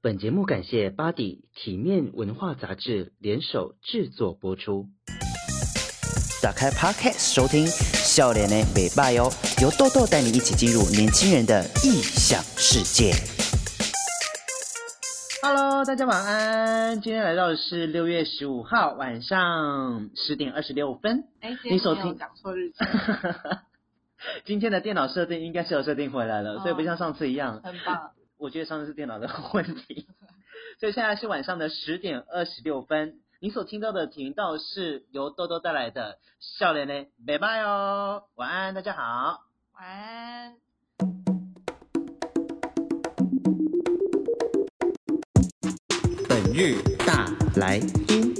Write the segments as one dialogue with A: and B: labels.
A: 本节目感谢巴迪体面文化杂志联手制作播出。打开 Podcast 收听，笑脸的北拜哟，由豆豆带你一起进入年轻人的异想世界。Hello，大家晚安。今天来到的是六月十五号晚上十点二十六分。
B: 哎，你手听讲错日期。
A: 今天的电脑设定应该是有设定回来了，哦、所以不像上次一样。
B: 很棒。
A: 我觉得上次是电脑的 问题，所以现在是晚上的十点二十六分。你所听到的频道是由豆豆带来的笑脸的拜拜哦，晚安，大家好，
B: 晚安。
A: 本日大来宾，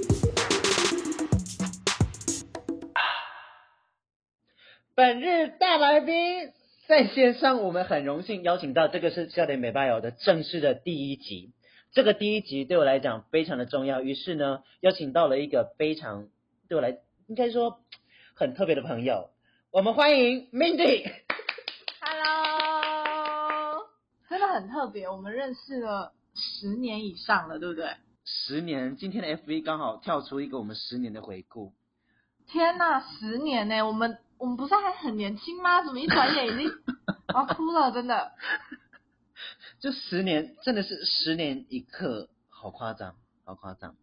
A: 本日大来宾。在线上，我们很荣幸邀请到这个是笑点美巴友的正式的第一集。这个第一集对我来讲非常的重要，于是呢，邀请到了一个非常对我来应该说很特别的朋友。我们欢迎 Mindy。
B: Hello，真的很特别，我们认识了十年以上了，对不对？
A: 十年，今天的 FV 刚好跳出一个我们十年的回顾。
B: 天呐，十年呢，我们。我们不是还很年轻吗？怎么一转眼已经我 要哭了？真的，
A: 就十年，真的是十年一刻，好夸张，好夸张。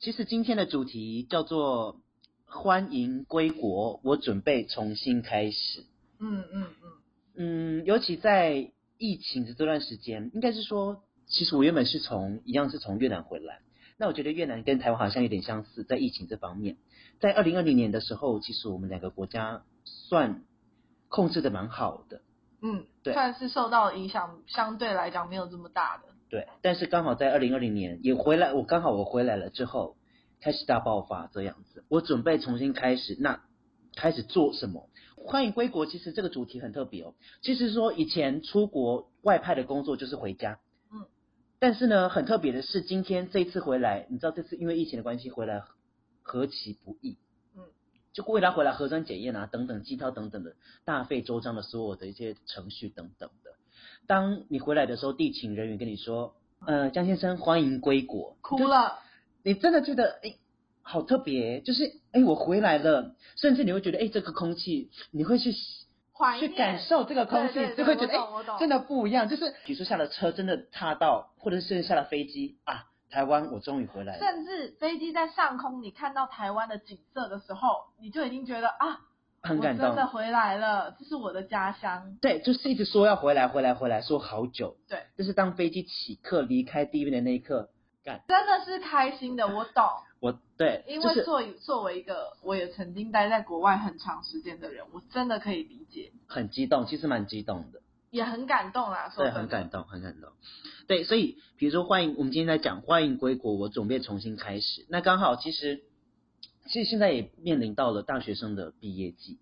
A: 其实今天的主题叫做“欢迎归国”，我准备重新开始。
B: 嗯嗯嗯
A: 嗯，尤其在疫情的这段时间，应该是说，其实我原本是从一样是从越南回来。那我觉得越南跟台湾好像有点相似，在疫情这方面。在二零二零年的时候，其实我们两个国家算控制的蛮好的，
B: 嗯，对，算是受到影响，相对来讲没有这么大的。
A: 对，但是刚好在二零二零年也回来，我刚好我回来了之后，开始大爆发这样子。我准备重新开始，那开始做什么？欢迎归国，其实这个主题很特别哦。其实说以前出国外派的工作就是回家，嗯，但是呢，很特别的是今天这一次回来，你知道这次因为疫情的关系回来。何其不易，嗯，就为他回来核酸检验啊，等等，机票等等的大费周章的所有的一些程序等等的。当你回来的时候，地勤人员跟你说，呃，江先生欢迎归国，
B: 哭了，
A: 你真的觉得哎，好特别，就是哎，我回来了，甚至你会觉得哎，这个空气，你会去去感受这个空气，对对对，就会觉得哎，真的不一样，就是比如说下了车，真的踏到，或者是下了飞机啊。台湾，我终于回来了。
B: 甚至飞机在上空，你看到台湾的景色的时候，你就已经觉得啊，
A: 很感动，
B: 我真的回来了，这是我的家乡。
A: 对，就是一直说要回来，回来，回来，说好久。
B: 对，
A: 就是当飞机起客离开地面的那一刻，感，
B: 真的是开心的。我懂，
A: 我对，
B: 因为作为作为一个我也曾经待在国外很长时间的人，我真的可以理解。
A: 很激动，其实蛮激动的。
B: 也很感动啦，说
A: 对，很感动，很感动。对，所以比如说欢迎，我们今天在讲欢迎归国，我准备重新开始。那刚好其实，其实现在也面临到了大学生的毕业季，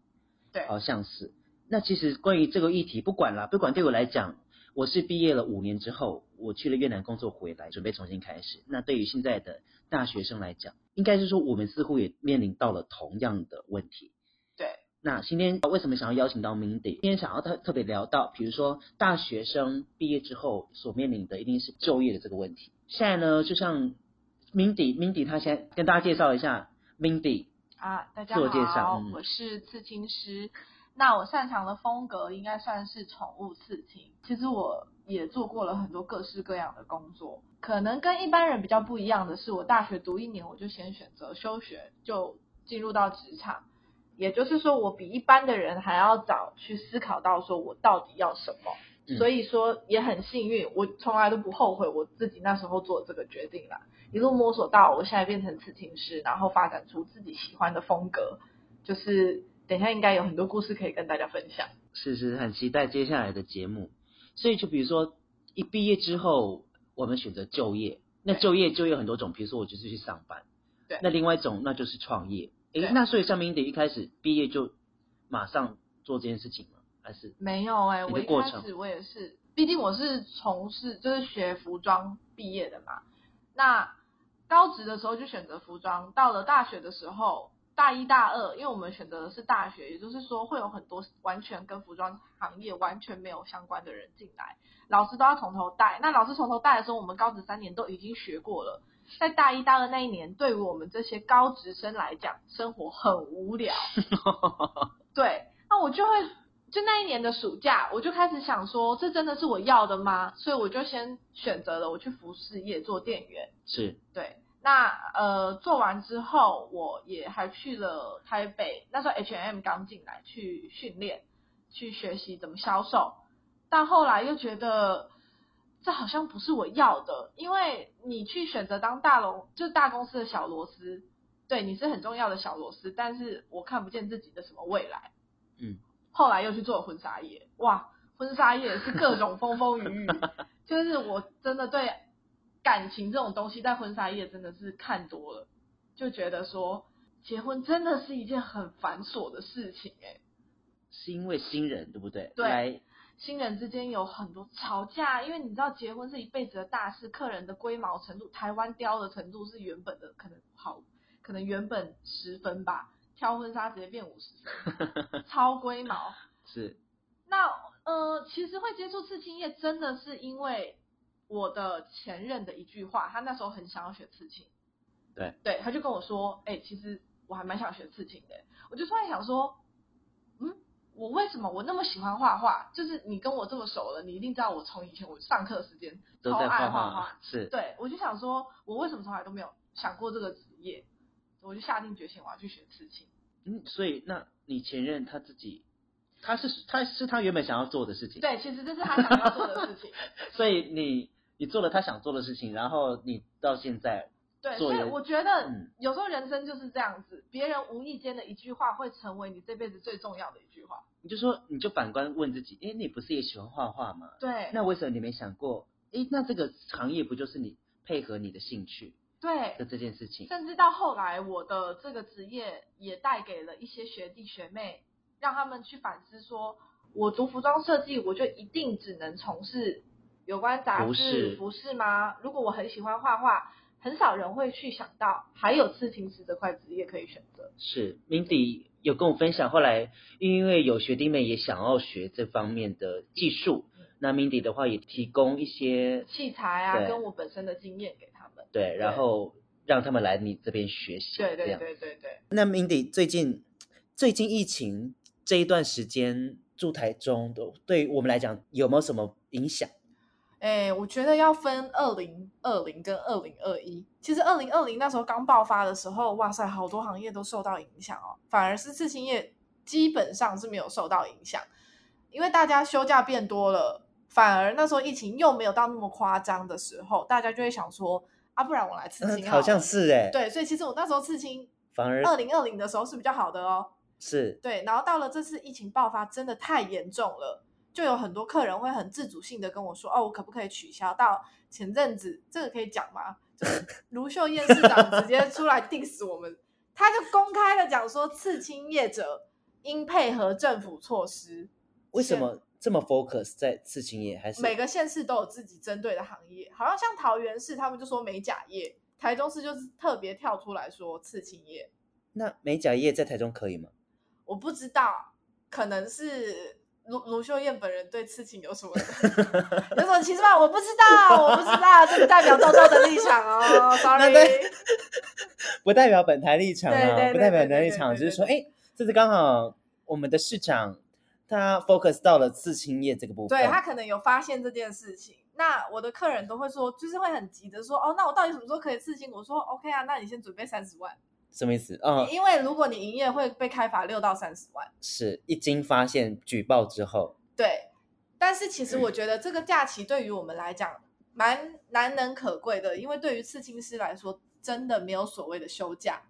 B: 对，
A: 好像是。那其实关于这个议题，不管啦，不管对我来讲，我是毕业了五年之后，我去了越南工作回来，准备重新开始。那对于现在的大学生来讲，应该是说我们似乎也面临到了同样的问题。那今天为什么想要邀请到 Mindy？今天想要特特别聊到，比如说大学生毕业之后所面临的一定是就业的这个问题。现在呢，就像 Mindy，Mindy 她先跟大家介绍一下 Mindy
B: 啊，大家好，自我介绍，嗯、我是刺青师。那我擅长的风格应该算是宠物刺青。其实我也做过了很多各式各样的工作，可能跟一般人比较不一样的是，我大学读一年我就先选择休学，就进入到职场。也就是说，我比一般的人还要早去思考到说我到底要什么，嗯、所以说也很幸运，我从来都不后悔我自己那时候做这个决定啦。一路摸索到我现在变成刺青师，然后发展出自己喜欢的风格，就是等一下应该有很多故事可以跟大家分享。
A: 是是，很期待接下来的节目。所以就比如说一毕业之后，我们选择就业，那就业就业很多种，比如说我就是去上班，
B: 对，
A: 那另外一种那就是创业。诶，那所以像 Mindy 一开始毕业就马上做这件事情吗？还是
B: 没有哎、欸，我一开始我也是，毕竟我是从事就是学服装毕业的嘛。那高职的时候就选择服装，到了大学的时候大一大二，因为我们选择的是大学，也就是说会有很多完全跟服装行业完全没有相关的人进来，老师都要从头带。那老师从头带的时候，我们高职三年都已经学过了，在大一大二那一年，对于我们这些高职生来讲，生活很无聊。对，那我就会就那一年的暑假，我就开始想说，这真的是我要的吗？所以我就先选择了我去服饰业做店员。
A: 是，
B: 对。那呃，做完之后，我也还去了台北。那时候 H&M 刚进来，去训练，去学习怎么销售。但后来又觉得这好像不是我要的，因为你去选择当大龙，就是大公司的小螺丝，对，你是很重要的小螺丝，但是我看不见自己的什么未来。
A: 嗯。
B: 后来又去做婚纱业，哇，婚纱业是各种风风雨雨，就是我真的对。感情这种东西，在婚纱业真的是看多了，就觉得说结婚真的是一件很繁琐的事情哎。
A: 是因为新人对不对？
B: 对，来新人之间有很多吵架，因为你知道结婚是一辈子的大事，客人的龟毛程度，台湾雕的程度是原本的可能好，可能原本十分吧，挑婚纱直接变五十分，超龟毛。
A: 是。
B: 那呃，其实会接触刺青业，真的是因为。我的前任的一句话，他那时候很想要学刺青，
A: 对，
B: 对，他就跟我说，哎、欸，其实我还蛮想学刺青的。我就突然想说，嗯，我为什么我那么喜欢画画？就是你跟我这么熟了，你一定知道我从以前我上课时间超爱画画，
A: 是，
B: 对，我就想说，我为什么从来都没有想过这个职业？我就下定决心我要去学刺青。
A: 嗯，所以那你前任他自己，他是他是他原本想要做的事情，
B: 对，其实这是他想要做的事情，
A: 所以你。你做了他想做的事情，然后你到现在
B: 对，所以我觉得有时候人生就是这样子，嗯、别人无意间的一句话会成为你这辈子最重要的一句话。
A: 你就说，你就反观问自己，哎，你不是也喜欢画画吗？
B: 对，
A: 那为什么你没想过，哎，那这个行业不就是你配合你的兴趣
B: 对
A: 的这件事情？
B: 甚至到后来，我的这个职业也带给了一些学弟学妹，让他们去反思说，我读服装设计，我就一定只能从事。有关杂志服饰吗？如果我很喜欢画画，很少人会去想到还有刺青师这块职业可以选择。
A: 是，Mindy 有跟我分享，后来因为有学弟妹也想要学这方面的技术，嗯、那 Mindy 的话也提供一些
B: 器材啊，跟我本身的经验给他们。
A: 对，然后让他们来你这边学习。
B: 对对对对对。
A: 那 Mindy 最近最近疫情这一段时间住台中，都对我们来讲有没有什么影响？
B: 哎，我觉得要分二零二零跟二零二一。其实二零二零那时候刚爆发的时候，哇塞，好多行业都受到影响哦。反而是刺青业基本上是没有受到影响，因为大家休假变多了。反而那时候疫情又没有到那么夸张的时候，大家就会想说啊，不然我来刺青好。
A: 好像是哎。
B: 对，所以其实我那时候刺青，
A: 反而
B: 二零二零的时候是比较好的哦。
A: 是。
B: 对，然后到了这次疫情爆发，真的太严重了。就有很多客人会很自主性的跟我说，哦，我可不可以取消？到前阵子，这个可以讲吗？就是 卢秀燕市长直接出来 diss 我们，他就公开的讲说，刺青业者应配合政府措施。
A: 为什么这么 focus 在刺青业？还是
B: 每个县市都有自己针对的行业？好像像桃园市，他们就说美甲业；台中市就是特别跳出来说刺青业。
A: 那美甲业在台中可以吗？
B: 我不知道，可能是。卢卢秀燕本人对刺青有什么 有什么歧视吗？我不知道，我不知道，这不代表豆豆的立场哦，sorry，
A: 不代表本台立场啊，不代表本台立场，只是说，哎，这次刚好我们的市长他 focus 到了刺青业这个部分，
B: 对，他可能有发现这件事情。那我的客人都会说，就是会很急的说，哦，那我到底什么时候可以刺青？我说 OK 啊，那你先准备三十万。
A: 什么意思？嗯，
B: 因为如果你营业会被开罚六到三十万，
A: 是一经发现举报之后。
B: 对，但是其实我觉得这个假期对于我们来讲蛮难能可贵的，因为对于刺青师来说，真的没有所谓的休假。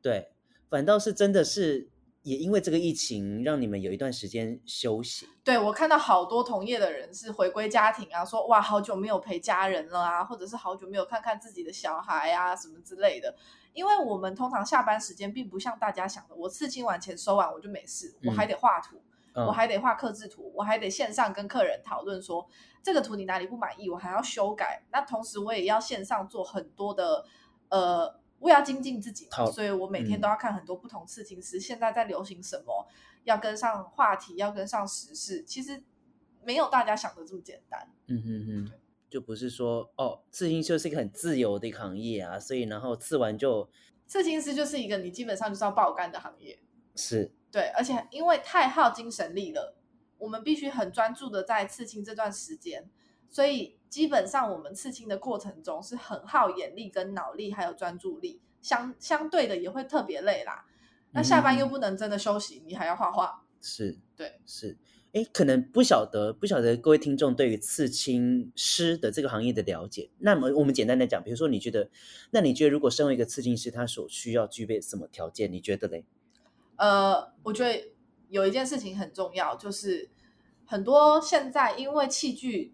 A: 对，反倒是真的是也因为这个疫情，让你们有一段时间休息。
B: 对，我看到好多同业的人是回归家庭啊，说哇，好久没有陪家人了啊，或者是好久没有看看自己的小孩啊，什么之类的。因为我们通常下班时间并不像大家想的，我刺青完钱收完我就没事，我还得画图，嗯、我还得画刻制图，我还得线上跟客人讨论说这个图你哪里不满意，我还要修改。那同时我也要线上做很多的呃我也要精进自己，
A: 嘛
B: 所以我每天都要看很多不同刺青师、嗯、现在在流行什么，要跟上话题，要跟上时事。其实没有大家想的这么简单。
A: 嗯哼哼，就不是说哦，刺青就是一个很自由的一个行业啊，所以然后刺完就
B: 刺青师就是一个你基本上就是要爆肝的行业。
A: 是，
B: 对，而且因为太耗精神力了，我们必须很专注的在刺青这段时间，所以。基本上，我们刺青的过程中是很耗眼力、跟脑力，还有专注力，相相对的也会特别累啦。那下班又不能真的休息，嗯、你还要画画。
A: 是，
B: 对，
A: 是。哎，可能不晓得，不晓得各位听众对于刺青师的这个行业的了解。那么我们简单的讲，比如说，你觉得，那你觉得如果身为一个刺青师，他所需要具备什么条件？你觉得嘞？
B: 呃，我觉得有一件事情很重要，就是很多现在因为器具。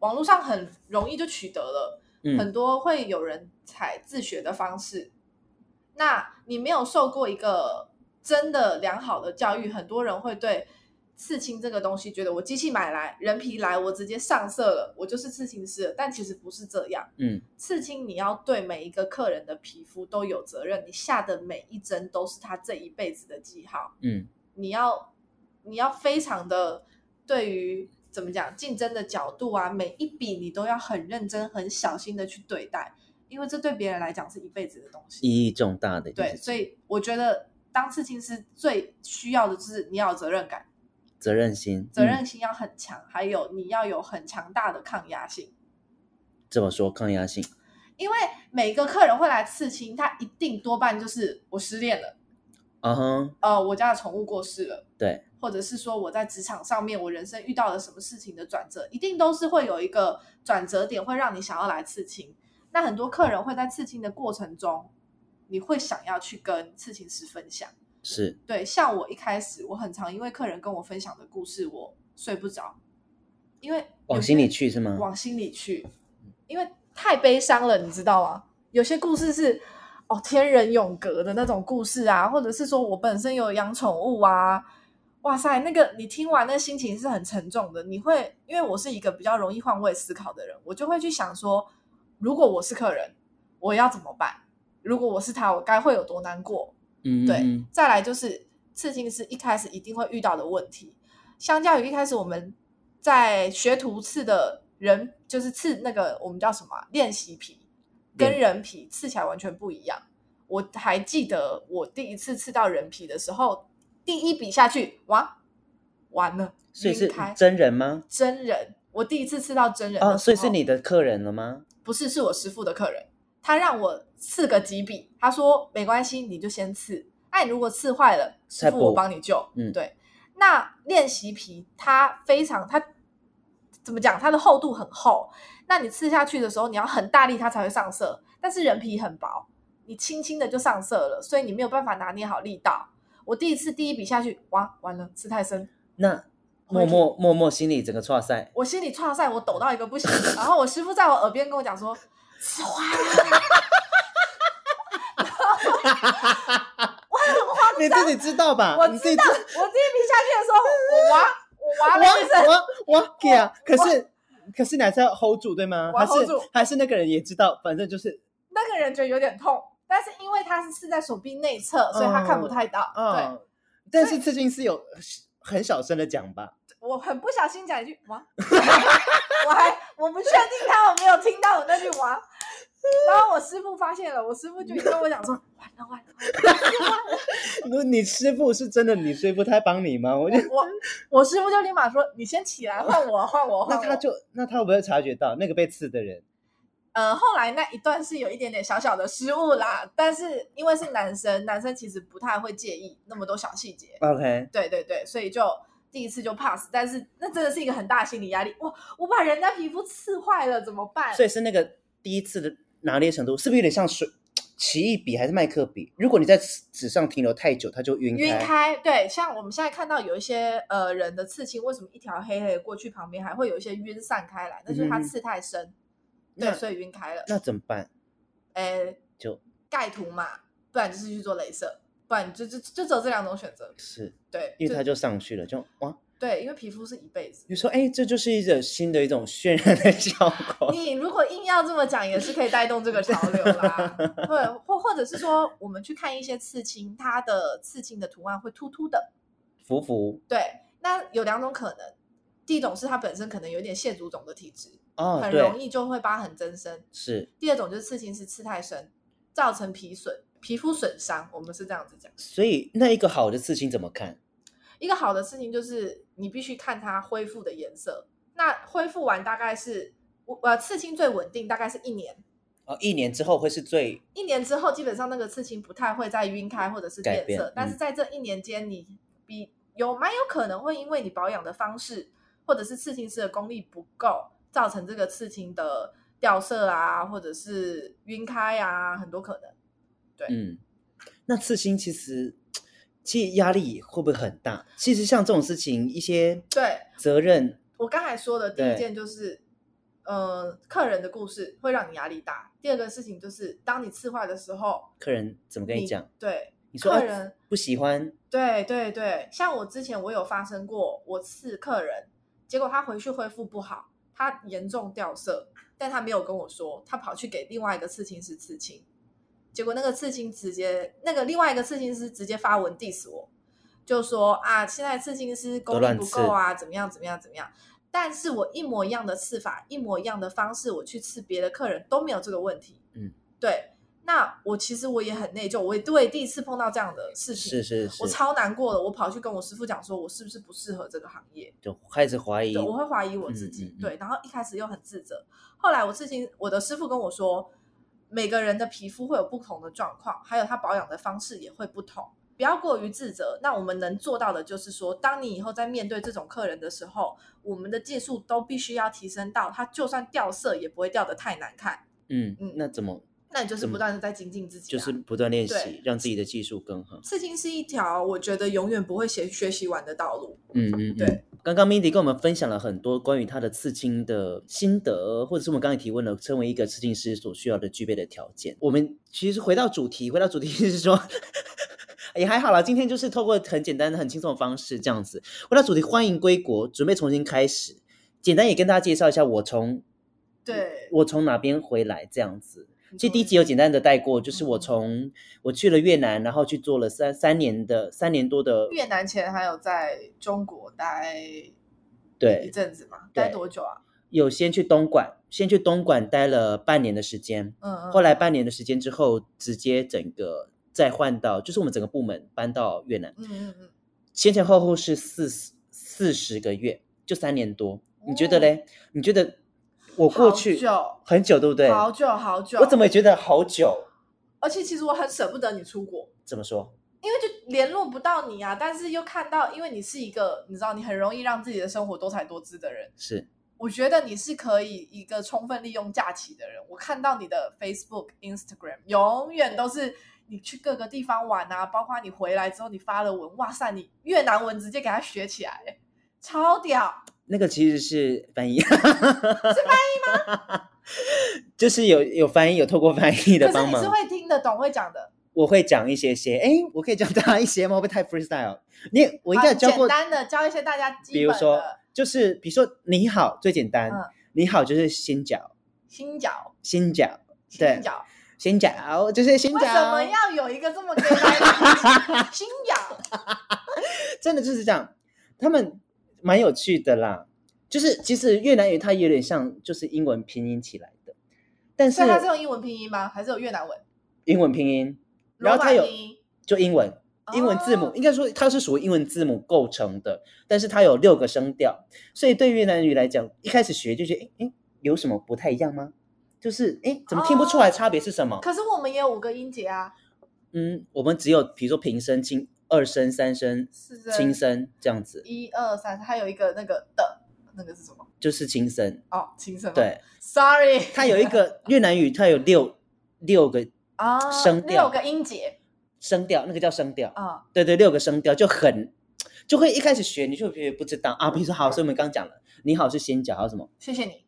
B: 网络上很容易就取得了，嗯、很多会有人采自学的方式。那你没有受过一个真的良好的教育，很多人会对刺青这个东西觉得我机器买来，人皮来，我直接上色了，我就是刺青师了。但其实不是这样。嗯，刺青你要对每一个客人的皮肤都有责任，你下的每一针都是他这一辈子的记号。嗯，你要你要非常的对于。怎么讲？竞争的角度啊，每一笔你都要很认真、很小心的去对待，因为这对别人来讲是一辈子的东西，
A: 意义重大的。
B: 对，所以我觉得当刺青师最需要的就是你要有责任感、
A: 责任心，
B: 责任心要很强，嗯、还有你要有很强大的抗压性。
A: 这么说抗压性？
B: 因为每个客人会来刺青，他一定多半就是我失恋了，
A: 嗯哼，
B: 呃，我家的宠物过世了，
A: 对。
B: 或者是说我在职场上面，我人生遇到了什么事情的转折，一定都是会有一个转折点，会让你想要来刺青。那很多客人会在刺青的过程中，你会想要去跟刺青师分享，
A: 是
B: 对。像我一开始，我很常因为客人跟我分享的故事，我睡不着，因为
A: 往心里去是吗？
B: 往心里去，因为太悲伤了，你知道吗？有些故事是哦天人永隔的那种故事啊，或者是说我本身有养宠物啊。哇塞，那个你听完那心情是很沉重的。你会因为我是一个比较容易换位思考的人，我就会去想说，如果我是客人，我要怎么办？如果我是他，我该会有多难过？嗯，对。再来就是刺青师一开始一定会遇到的问题，相较于一开始我们在学徒刺的人，就是刺那个我们叫什么练习皮，跟人皮刺起来完全不一样。我还记得我第一次刺到人皮的时候。第一笔下去，哇，完了！
A: 所以是真人吗？
B: 真人，我第一次刺到真人
A: 哦，所以是你的客人了吗？
B: 不是，是我师傅的客人，他让我刺个几笔，他说没关系，你就先刺。那你，如果刺坏了，师傅我帮你救。嗯，对。那练习皮它非常，它怎么讲？它的厚度很厚，那你刺下去的时候，你要很大力，它才会上色。但是人皮很薄，你轻轻的就上色了，所以你没有办法拿捏好力道。我第一次第一笔下去，哇，完了，吃太深。
A: 那默默默默心里整个剉赛，
B: 我心里剉赛，我抖到一个不行。然后我师傅在我耳边跟我讲说：“刺坏了。”
A: 你自己知道吧？
B: 我知道。我第一笔下去的时候，我哇，我哇了一声，
A: 哇哇给啊！可是可是你还是要 hold 住对吗？还是还是那个人也知道，反正就是
B: 那个人觉得有点痛。但是因为他是刺在手臂内侧，所以他看不太到。嗯、对，
A: 但是刺青是有很小声的讲吧？
B: 我很不小心讲一句“哇”，我还我不确定他有没有听到我那句“哇”。然后我师傅发现了，我师傅就跟我讲说：“ 完了完了完了！”
A: 你师傅是真的，你师傅他帮你吗？我就
B: 我我师傅就立马说：“你先起来，换我换我。换我”
A: 那他就那他会不会察觉到那个被刺的人？
B: 呃，后来那一段是有一点点小小的失误啦，但是因为是男生，男生其实不太会介意那么多小细节。
A: OK，
B: 对对对，所以就第一次就 pass，但是那真的是一个很大心理压力。哇，我把人家皮肤刺坏了怎么办？
A: 所以是那个第一次的拿捏程度，是不是有点像水奇异笔还是麦克笔？如果你在纸上停留太久，它就晕开。
B: 晕开，对，像我们现在看到有一些呃人的刺青，为什么一条黑黑的过去旁边还会有一些晕散开来？那就是它刺太深。嗯对，所以晕开了。
A: 那怎么办？
B: 哎，就盖图嘛，不然就是去做镭射，不然就就就只有这两种选择。
A: 是，
B: 对，
A: 因为他就上去了，就哇，
B: 对，因为皮肤是一辈子。
A: 你说，哎，这就是一种新的一种渲染的效果。
B: 你如果硬要这么讲，也是可以带动这个潮流啦。对，或或者是说，我们去看一些刺青，它的刺青的图案会突突的，
A: 浮浮。
B: 对，那有两种可能。第一种是它本身可能有点蟹足肿的体质，
A: 哦，
B: 很容易就会疤痕增生。
A: 是。
B: 第二种就是刺青是刺太深，造成皮损、皮肤损伤。我们是这样子讲。
A: 所以那一个好的刺青怎么看？
B: 一个好的刺青就是你必须看它恢复的颜色。那恢复完大概是，呃，刺青最稳定大概是一年。
A: 哦，一年之后会是最。
B: 一年之后基本上那个刺青不太会再晕开或者是变色，嗯、但是在这一年间，你比有蛮有可能会因为你保养的方式。或者是刺青师的功力不够，造成这个刺青的掉色啊，或者是晕开啊，很多可能。对，
A: 嗯，那刺青其实其实压力会不会很大？其实像这种事情，一些
B: 对
A: 责任，
B: 我刚才说的第一件就是，呃，客人的故事会让你压力大。第二个事情就是，当你刺坏的时候，
A: 客人怎么跟你讲？
B: 你对，
A: 你说客人不喜欢。
B: 对对对，像我之前我有发生过，我刺客人。结果他回去恢复不好，他严重掉色，但他没有跟我说，他跑去给另外一个刺青师刺青，结果那个刺青直接那个另外一个刺青师直接发文 diss 我，就说啊，现在刺青师功力不够啊，怎么样怎么样怎么样，但是我一模一样的刺法，一模一样的方式，我去刺别的客人都没有这个问题，
A: 嗯，
B: 对。那我其实我也很内疚，我也对第一次碰到这样的事情，
A: 是是是，
B: 我超难过的。我跑去跟我师傅讲，说我是不是不适合这个行业，
A: 就开始怀疑，
B: 我会怀疑我自己，
A: 嗯嗯嗯，
B: 对。然后一开始又很自责，后来我事情，我的师傅跟我说，每个人的皮肤会有不同的状况，还有他保养的方式也会不同，不要过于自责。那我们能做到的就是说，当你以后在面对这种客人的时候，我们的技术都必须要提升到，他就算掉色也不会掉的太难看。
A: 嗯嗯，那怎么？
B: 那你就是不断的在精进自己，啊，
A: 就是不断练习，让自己的技术更好。
B: 刺青是一条我觉得永远不会学学习完的道路。
A: 嗯嗯，
B: 对。
A: 刚刚 Mindy 跟我们分享了很多关于他的刺青的心得，或者是我们刚才提问了，成为一个刺青师所需要的具备的条件。我们其实回到主题，回到主题就是说，也还好啦。今天就是透过很简单的、很轻松的方式这样子。回到主题，欢迎归国，准备重新开始。简单也跟大家介绍一下，我从
B: 对
A: 我从哪边回来这样子。其实第一集有简单的带过，就是我从我去了越南，然后去做了三三年的三年多的
B: 越南前还有在中国待
A: 对
B: 一阵子嘛？待多久啊？
A: 有先去东莞，先去东莞待了半年的时间，
B: 嗯嗯，
A: 后来半年的时间之后，直接整个再换到就是我们整个部门搬到越南，
B: 嗯嗯嗯，
A: 前前后后是四四十个月，就三年多，你觉得嘞？你觉得？我过去很久，很久，对不对？
B: 好久好久，
A: 我怎么觉得好久？
B: 而且其实我很舍不得你出国。
A: 怎么说？
B: 因为就联络不到你啊，但是又看到，因为你是一个你知道，你很容易让自己的生活多彩多姿的人。
A: 是，
B: 我觉得你是可以一个充分利用假期的人。我看到你的 Facebook、Instagram 永远都是你去各个地方玩啊，包括你回来之后你发了文，哇塞，你越南文直接给他学起来，超屌。
A: 那个其实是翻译，
B: 是翻译吗？
A: 就是有有翻译，有透过翻译的帮忙。
B: 可是你是会听得懂、会讲的。
A: 我会讲一些些，哎，我可以教大家一些吗？会不会太 freestyle？你我应该教过。
B: 简单的教一些大家基本的。
A: 比如说，就是比如说你好最简单，
B: 嗯、
A: 你好就是新脚，
B: 新脚，
A: 新脚，对，
B: 新脚，
A: 新脚就是新脚。为
B: 什么要有一个这么简单的 新脚？
A: 真的就是这样，他们。蛮有趣的啦，就是其实越南语它有点像就是英文拼音起来的，但是
B: 它是用英文拼音吗？还是有越南文？
A: 英文拼音，然后它有就英文英文字母，
B: 哦、
A: 应该说它是属于英文字母构成的，但是它有六个声调，所以对越南语来讲，一开始学就觉得哎哎有什么不太一样吗？就是哎怎么听不出来差别是什么？哦、
B: 可是我们也有五个音节啊。
A: 嗯，我们只有比如说平声轻。二声、三声、轻声这样子，
B: 一二三，还有一个那个的，那个是什么？
A: 就是轻声
B: 哦，轻声。
A: 对
B: ，Sorry，
A: 它有一个越南语，它有六六个
B: 啊
A: 声调，
B: 六个音节，
A: 声调那个叫声调
B: 啊、哦，
A: 对对，六个声调就很就会一开始学你就觉得不知道啊，比如说好，所以我们刚讲了，你好是先讲还有什么？
B: 谢谢你，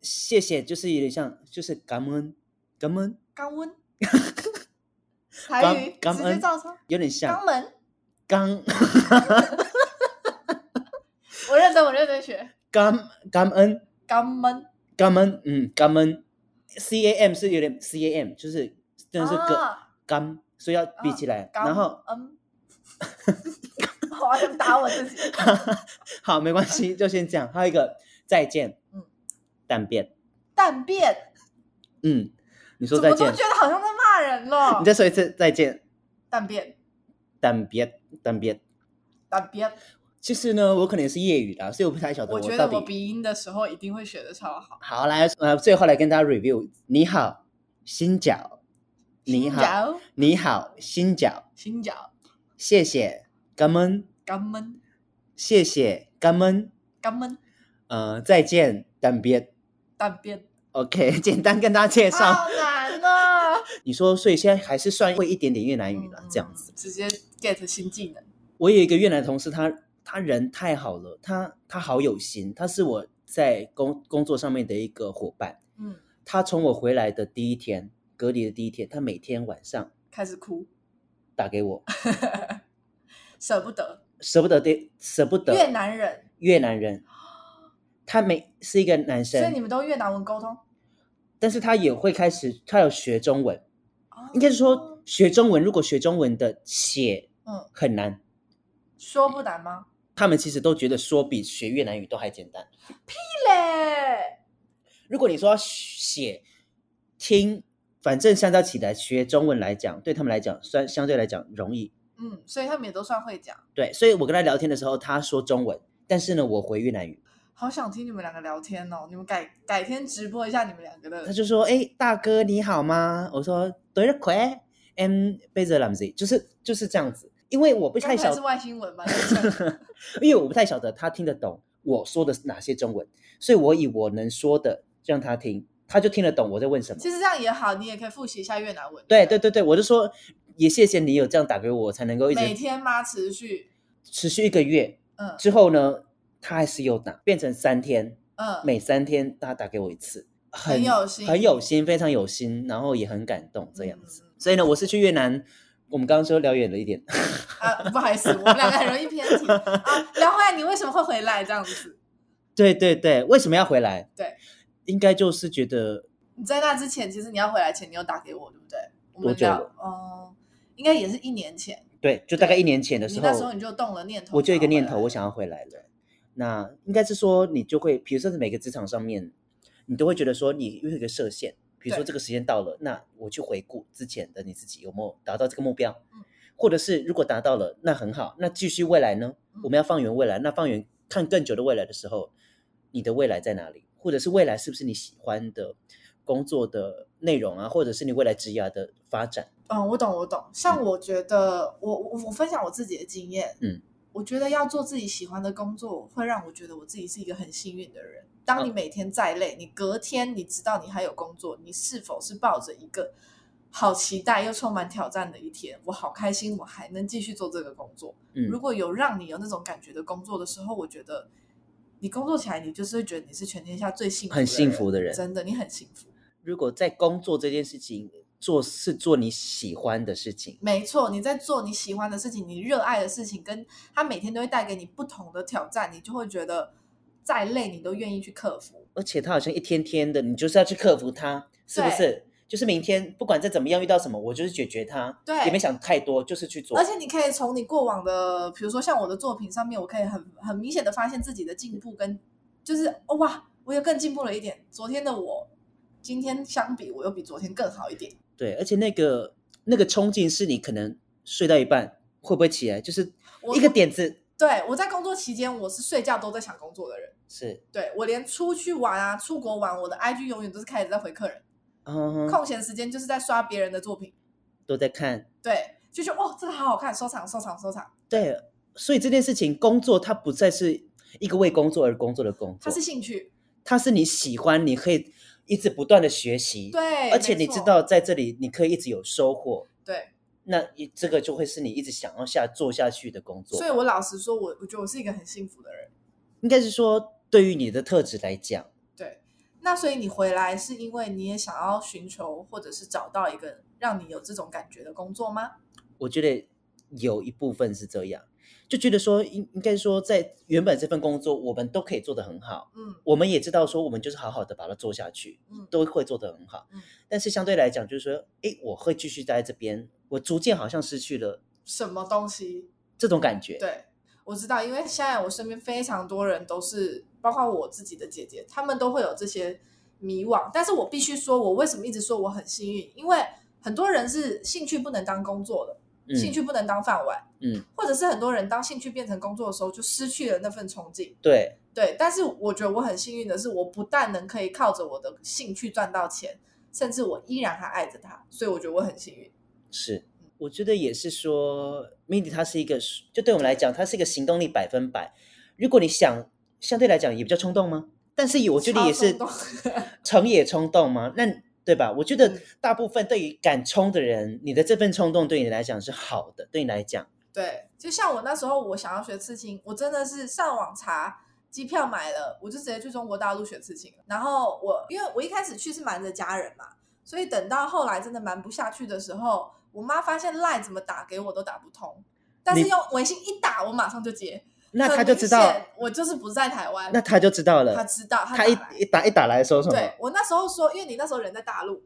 A: 谢谢就是有点像就是感恩感恩
B: 感恩。台语直接照抄
A: 有点像
B: 肛门，
A: 肛，
B: 真，我认真学。
A: 刚刚恩，
B: 肛门，
A: 肛门，嗯，肛门，C A M 是有点 C A M，就是真的是个感，所以要比起来。然后，嗯，
B: 好像打我自己。
A: 好，没关系，就先这样。还有一个再见，嗯，蛋变，
B: 蛋变，
A: 嗯，你说再见，
B: 我都觉得好像在骂人了。
A: 你再说一次再见，
B: 但变，
A: 但别，但别，
B: 但别。
A: 其实呢，我可能也是业余的，所以我不太晓得我。
B: 我觉得我鼻音的时候一定会学的超好。
A: 好，来，呃，最后来跟大家 review。你好，新脚。你好，你好，新脚。
B: 新脚。
A: 谢谢，感恩。
B: 感恩。
A: 谢谢，感恩。
B: 感恩。
A: 呃，再见，但别。
B: 但别。
A: OK，简单跟大家介
B: 绍。
A: 你说，所以现在还是算会一点点越南语了，嗯、这样子。
B: 直接 get 新技能。
A: 我有一个越南同事，他。他人太好了，他他好有心，他是我在工工作上面的一个伙伴。嗯，他从我回来的第一天，隔离的第一天，他每天晚上
B: 开始哭，
A: 打给我，
B: 舍不得，
A: 舍不得的，舍不得。
B: 越南人，
A: 越南人，他每是一个男生，
B: 所以你们都越南文沟通，
A: 但是他也会开始，他有学中文，哦、应该是说学中文。如果学中文的写，嗯，很难，
B: 说不难吗？
A: 他们其实都觉得说比学越南语都还简单。
B: 屁嘞！
A: 如果你说要写、听，反正相较起来，学中文来讲，对他们来讲算相对来讲容易。
B: 嗯，所以他们也都算会讲。
A: 对，所以我跟他聊天的时候，他说中文，但是呢，我回越南语。
B: 好想听你们两个聊天哦！你们改改天直播一下你们两个的。
A: 他就说：“哎，大哥你好吗？”我说：“对了，快，M 贝泽兰 Z，就是就是这样子。”因为我不太晓得是
B: 外星文吧，
A: 因为我不太晓得他听得懂我说的哪些中文，所以我以我能说的让他听，他就听得懂我在问什么。
B: 其实这样也好，你也可以复习一下越南文。
A: 对对对对，我就说也谢谢你有这样打给我，我才能够一直
B: 每天吗？持续
A: 持续一个月，嗯，之后呢，他还是有打，变成三天，嗯，每三天他打给我一次，
B: 很，很有心，
A: 很有心，非常有心，然后也很感动这样子。嗯、所以呢，我是去越南。我们刚刚说聊远了一点
B: 啊，不好意思，我们两个很容易偏题 啊。聊回来，你为什么会回来这样子？
A: 对对对，为什么要回来？
B: 对，
A: 应该就是觉得
B: 你在那之前，其实你要回来前，你有打给我，对不对？
A: 多久了？
B: 嗯，应该也是一年前。
A: 对，就大概一年前的时候，
B: 那时候你就动了念头，
A: 我就一个念头，我想要回来了。那应该是说，你就会，比如说在每个职场上面，你都会觉得说，你有一个设限。比如说这个时间到了，那我去回顾之前的你自己有没有达到这个目标，嗯，或者是如果达到了，那很好，那继续未来呢？我们要放远未来，那放远看更久的未来的时候，你的未来在哪里？或者是未来是不是你喜欢的工作的内容啊？或者是你未来职业的发展？
B: 嗯，我懂，我懂。像我觉得，嗯、我我我分享我自己的经验，嗯，我觉得要做自己喜欢的工作，会让我觉得我自己是一个很幸运的人。当你每天再累，你隔天你知道你还有工作，你是否是抱着一个好期待又充满挑战的一天？我好开心，我还能继续做这个工作。嗯，如果有让你有那种感觉的工作的时候，我觉得你工作起来，你就是会觉得你是全天下最幸福、
A: 很幸福的人。
B: 真的，你很幸福。
A: 如果在工作这件事情做是做你喜欢的事情，
B: 没错，你在做你喜欢的事情，你热爱的事情，跟他每天都会带给你不同的挑战，你就会觉得。再累，你都愿意去克服，
A: 而且他好像一天天的，你就是要去克服它，是不是？就是明天不管再怎么样遇到什么，我就是解决它，
B: 对，
A: 也没想太多，就是去做。
B: 而且你可以从你过往的，比如说像我的作品上面，我可以很很明显的发现自己的进步，跟就是、哦、哇，我又更进步了一点。昨天的我，今天相比，我又比昨天更好一点。
A: 对，而且那个那个冲劲是你可能睡到一半会不会起来，就是一个点子。
B: 对，我在工作期间，我是睡觉都在想工作的人。
A: 是，
B: 对，我连出去玩啊，出国玩，我的 IG 永远都是开始在回客人。嗯，空闲时间就是在刷别人的作品，
A: 都在看。
B: 对，就觉得哦，这个好好看，收藏，收藏，收藏。
A: 对，所以这件事情，工作它不再是一个为工作而工作的工作，
B: 它是兴趣，
A: 它是你喜欢，你可以一直不断的学习。
B: 对，
A: 而且你知道在这里你可以一直有收获。
B: 对。
A: 那你这个就会是你一直想要下做下去的工作。
B: 所以我老实说，我我觉得我是一个很幸福的人。
A: 应该是说，对于你的特质来讲，
B: 对。那所以你回来是因为你也想要寻求或者是找到一个让你有这种感觉的工作吗？
A: 我觉得有一部分是这样，就觉得说应应该说在原本这份工作我们都可以做得很好，嗯，我们也知道说我们就是好好的把它做下去，嗯，都会做得很好，嗯，但是相对来讲就是说，哎，我会继续待在这边，我逐渐好像失去了
B: 什么东西，
A: 这种感觉，
B: 对。我知道，因为现在我身边非常多人都是，包括我自己的姐姐，他们都会有这些迷惘。但是我必须说，我为什么一直说我很幸运？因为很多人是兴趣不能当工作的，嗯、兴趣不能当饭碗，嗯，或者是很多人当兴趣变成工作的时候，就失去了那份憧憬。
A: 对
B: 对，但是我觉得我很幸运的是，我不但能可以靠着我的兴趣赚到钱，甚至我依然还爱着他，所以我觉得我很幸运。
A: 是。我觉得也是说，Mindy 他是一个，就对我们来讲，他是一个行动力百分百。如果你想相对来讲也比较冲动吗？但是我觉得也是 成也冲动吗？那对吧？我觉得大部分对于敢冲的人，你的这份冲动对你来讲是好的。对你来讲，
B: 对，就像我那时候我想要学刺青，我真的是上网查机票买了，我就直接去中国大陆学刺青。然后我因为我一开始去是瞒着家人嘛，所以等到后来真的瞒不下去的时候。我妈发现赖怎么打给我都打不通，但是用微信一打，我马上就接。
A: 那他就知道
B: 我就是不在台湾。
A: 那他就知道了。
B: 他知道，他，
A: 他一一打一打来说什么？
B: 对，我那时候说，因为你那时候人在大陆，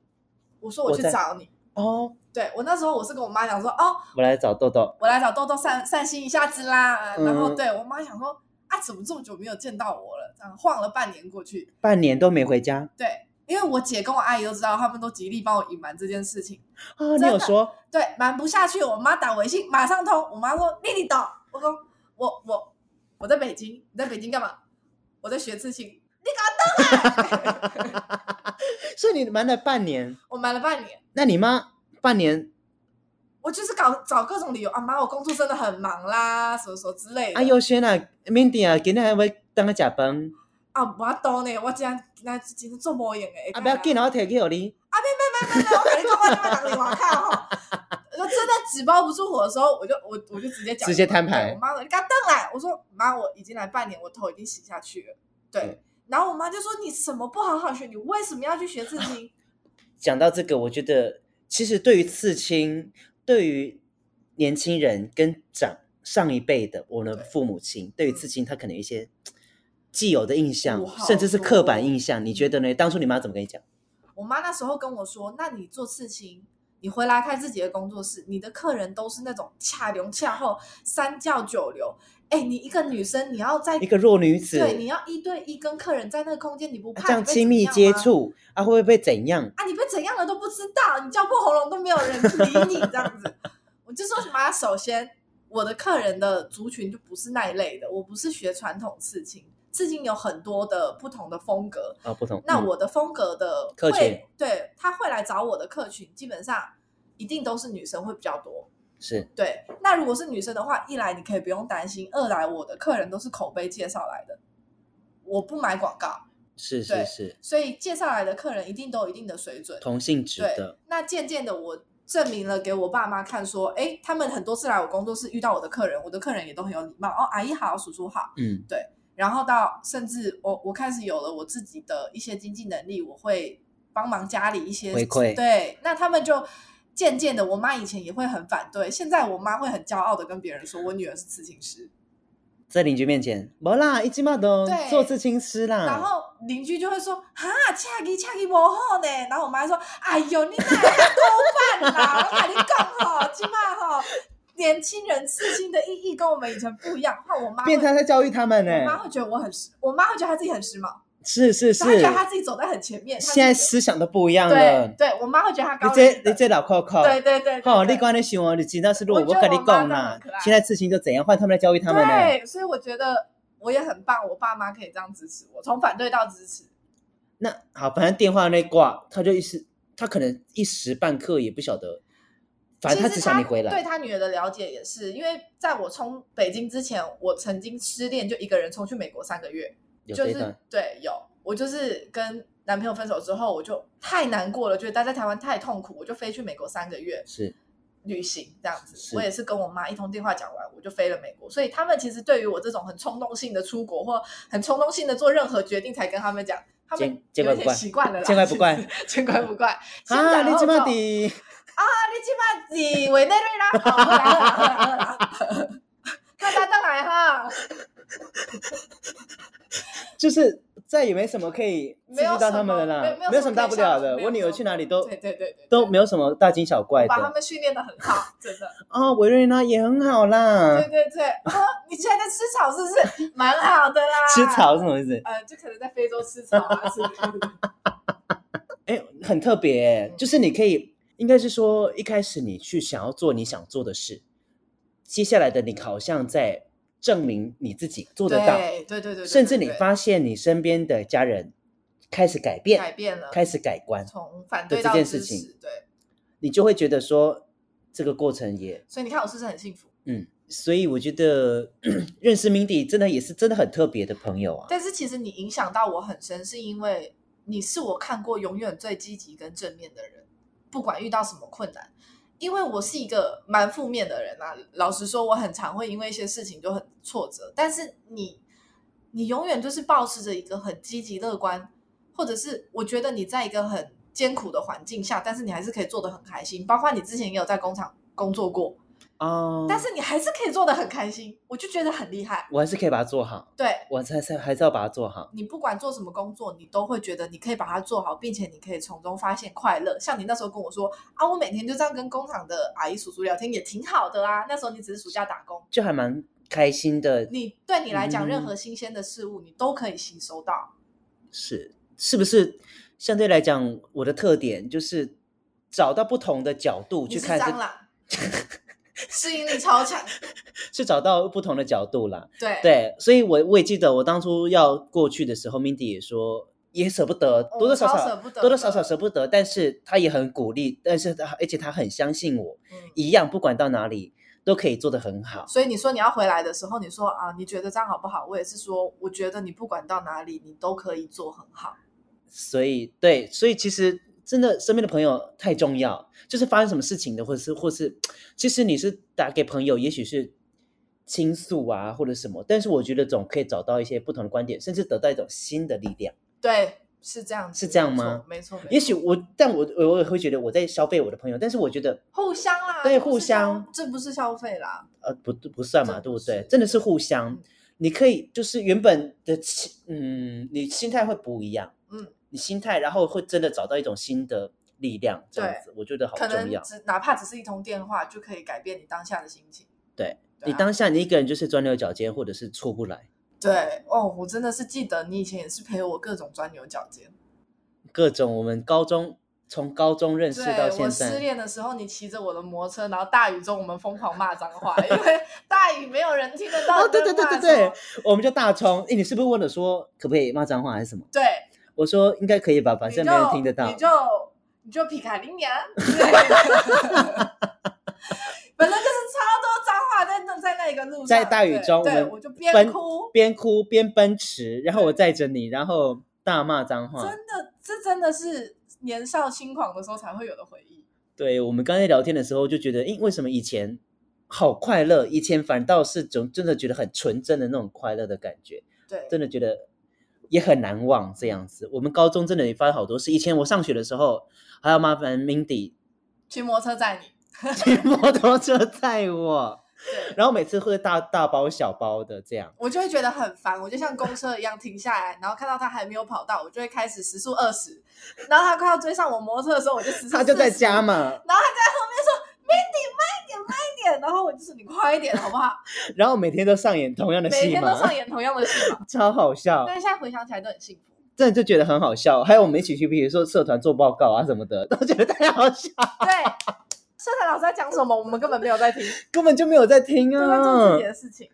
B: 我说我去找你。哦。对，我那时候我是跟我妈讲说，哦，
A: 我来找豆豆，
B: 我来找豆豆散散心一下子啦。嗯、然后对我妈想说，啊，怎么这么久没有见到我了？这样晃了半年过去，
A: 半年都没回家。
B: 对。因为我姐跟我阿姨都知道，他们都极力帮我隐瞒这件事情。
A: 啊，你有说？
B: 对，瞒不下去，我妈打微信马上通。我妈说：“丽丽懂。”我说：“我我我在北京，你在北京干嘛？我在学刺青。”你搞懂啊？
A: 所以你瞒了半年。
B: 我瞒了半年。
A: 那你妈半年？
B: 我就是搞找各种理由啊，妈，我工作真的很忙啦，什么什么之类的。
A: 啊，优轩啊，Mindy 啊，今天还会当个假崩。
B: 啊，我懂呢，我今那今天做无用诶。
A: 啊，不要紧，我摕去互你。
B: 啊，别别别别别，我跟你讲，我今晚打电话看哈。我真的纸包不住火的时候，我就我我就直接讲，
A: 直接摊牌。
B: 我妈说：“你赶紧来。”我说：“妈，我已经来半年，我头已经洗下去了。”对。嗯、然后我妈就说：“你什么不好好学？你为什么要去学刺青？”
A: 讲到这个，我觉得其实对于刺青，对于年轻人跟长上一辈的我的父母亲，对于刺青，他可能有一些。既有的印象，甚至是刻板印象，你觉得呢？当初你妈怎么跟你讲？
B: 我妈那时候跟我说：“那你做刺青，你回来开自己的工作室，你的客人都是那种恰龙恰后三教九流。哎，你一个女生，你要在
A: 一个弱女子，
B: 对，你要一对一跟客人在那个空间，你不怕
A: 这样亲密接触啊？会不会被怎样
B: 啊？你被怎样了都不知道，你叫破喉咙都没有人理你，这样子。我就说什么？首先，我的客人的族群就不是那一类的，我不是学传统刺青。”刺青有很多的不同的风格
A: 啊、哦，不同。
B: 那我的风格的
A: 客群，
B: 对，他会来找我的客群，基本上一定都是女生会比较多。
A: 是
B: 对。那如果是女生的话，一来你可以不用担心，二来我的客人都是口碑介绍来的，我不买广告。
A: 是是是。
B: 所以介绍来的客人一定都有一定的水准，
A: 同性质的。
B: 那渐渐的，我证明了给我爸妈看，说，哎，他们很多次来我工作室遇到我的客人，我的客人也都很有礼貌。哦，阿姨好，叔叔好。嗯，对。然后到甚至我我开始有了我自己的一些经济能力，我会帮忙家里一些
A: 回馈。
B: 对，那他们就渐渐的，我妈以前也会很反对，现在我妈会很骄傲的跟别人说，我女儿是刺青师。
A: 在邻居面前，没啦，一起嘛都做刺青师啦。
B: 然后邻居就会说，哈，恰吉恰吉不好呢。然后我妈说，哎呦，你哪个多办啦？我跟你讲哈，起码哈。年轻人刺青的意义跟我们以前不一样，怕我妈
A: 变态在教育他们呢。
B: 我妈会觉得我很时，我妈会觉得她自己很时髦，
A: 是是是，
B: 她觉得她自己走在很前面。
A: 现在思想都不一样了。
B: 对，对我妈会觉得她高。
A: 你这你这老扣扣。
B: 对对对。
A: 好，你刚才想哦，你知道是路，我跟你讲啦。现在刺青就怎样，换他们来教育他们呢？
B: 对，所以我觉得我也很棒，我爸妈可以这样支持我，从反对到支持。
A: 那好，反正电话那挂，他就一时，他可能一时半刻也不晓得。反正他只想你回来。
B: 对他女儿的了解也是，因为在我冲北京之前，我曾经失恋，就一个人冲去美国三个月。就是对，有我就是跟男朋友分手之后，我就太难过了，觉得待在台湾太痛苦，我就飞去美国三个月，
A: 是
B: 旅行这样子。我也是跟我妈一通电话讲完，我就飞了美国。所以他们其实对于我这种很冲动性的出国或很冲动性的做任何决定，才跟他们讲，他们有点习惯了啦，
A: 见怪不怪，
B: 见怪不怪。
A: 啊，你这么的。
B: 啊，你起码是委内瑞拉，好，好，好，好，好，大家再来哈。
A: 就是再也没什么可以刺激到他们了啦，没有，没，
B: 没有什
A: 么大不了的。我女儿去哪里都
B: 对对对，对，
A: 都没有什么大惊小怪的。
B: 把他们训练的很好，真的。
A: 啊、哦，维瑞拉也很好啦。
B: 对对对，啊，你现在在吃草是不是？蛮好的啦。
A: 吃草是什么意思？
B: 呃，就可能在非洲吃草啊，是。
A: 哎，很特别，就是你可以，应该是说一开始你去想要做你想做的事，接下来的你好像在。证明你自己做得到，
B: 对对对对，
A: 甚至你发现你身边的家人开始改变，
B: 改变了，
A: 开始改观，
B: 从反对到
A: 这件事情，
B: 对，
A: 你就会觉得说这个过程也，
B: 所以你看我是不是很幸福？
A: 嗯，所以我觉得 认识 Mindy 真的也是真的很特别的朋友啊。
B: 但是其实你影响到我很深，是因为你是我看过永远最积极跟正面的人，不管遇到什么困难。因为我是一个蛮负面的人啊，老实说，我很常会因为一些事情就很挫折。但是你，你永远就是保持着一个很积极乐观，或者是我觉得你在一个很艰苦的环境下，但是你还是可以做得很开心。包括你之前也有在工厂工作过。哦、uh，但是你还是可以做的很开心，我就觉得很厉害。
A: 我还是可以把它做好。
B: 对，
A: 我才才还是要把它做好。
B: 你不管做什么工作，你都会觉得你可以把它做好，并且你可以从中发现快乐。像你那时候跟我说啊，我每天就这样跟工厂的阿姨叔叔聊天，也挺好的啊。那时候你只是暑假打工，
A: 就还蛮开心的。
B: 你对你来讲，任何新鲜的事物，你都可以吸收到。
A: 是，是不是相对来讲，我的特点就是找到不同的角度去看。
B: 适应力超强，
A: 是找到不同的角度啦。
B: 对
A: 对，所以我我也记得，我当初要过去的时候，Mindy 也说也舍不得，多多少少多多少少舍不得，但是他也很鼓励，但是他而且他很相信我，嗯，一样不管到哪里都可以做得很好。
B: 所以你说你要回来的时候，你说啊，你觉得这样好不好？我也是说，我觉得你不管到哪里，你都可以做很好。
A: 所以对，所以其实。真的，身边的朋友太重要。就是发生什么事情的，或者是，或是，其实你是打给朋友，也许是倾诉啊，或者什么。但是我觉得总可以找到一些不同的观点，甚至得到一种新的力量。
B: 对，是这样子，
A: 是这样吗？
B: 没错，没错。
A: 也许我，但我我也会觉得我在消费我的朋友，但是我觉得
B: 互相啦，
A: 对，互相，
B: 这不是消费啦。
A: 呃，不，不算嘛，对不对？真的是互相。嗯、你可以就是原本的，嗯，你心态会不一样，嗯。你心态，然后会真的找到一种新的力量，这样子，我觉得好重要。
B: 可能只哪怕只是一通电话，就可以改变你当下的心情。
A: 对，你当下你一个人就是钻牛角尖，或者是出不来。
B: 对哦，我真的是记得你以前也是陪我各种钻牛角尖，
A: 各种我们高中从高中认识到现在。
B: 我失恋的时候，你骑着我的摩托车，然后大雨中我们疯狂骂脏话，因为 大雨没有人听得到。
A: 哦，对对对对对，我们就大冲。哎，你是不是问了说可不可以骂脏话还是什么？
B: 对。
A: 我说应该可以吧，反正没人听得到。
B: 你就你就皮卡林呀，反正就是超多脏话在那在那一个路上，
A: 在大雨中，
B: 对，我就边哭
A: 边哭边奔驰，然后我载着你，然后大骂脏话。
B: 真的，这真的是年少轻狂的时候才会有的回忆。
A: 对，我们刚才聊天的时候就觉得，诶，为什么以前好快乐？以前反倒是总真的觉得很纯真的那种快乐的感觉。
B: 对，
A: 真的觉得。也很难忘这样子。我们高中真的也发生好多事。以前我上学的时候，还要麻烦 Mindy
B: 骑摩托车载你，
A: 骑摩托车载我。然后每次会大大包小包的这样，
B: 我就会觉得很烦。我就像公车一样停下来，然后看到他还没有跑到，我就会开始时速二十。然后他快要追上我摩托车的时候，我就时速。
A: 他就在家嘛。然后
B: 他在后面说。Mindy 慢一点，慢一点，然后我就是你快一点，好不好？
A: 然后每天都上演同样的戏，
B: 每天都上演同样的戏，
A: 超好笑。
B: 但是现在回想起来都很幸福，
A: 真的就觉得很好笑。还有我们一起去，比如说社团做报告啊什么的，都觉得太好笑。
B: 对，社团老师在讲什么，我们根本没有在听，
A: 根本就没有在听啊，
B: 在做自己的事情。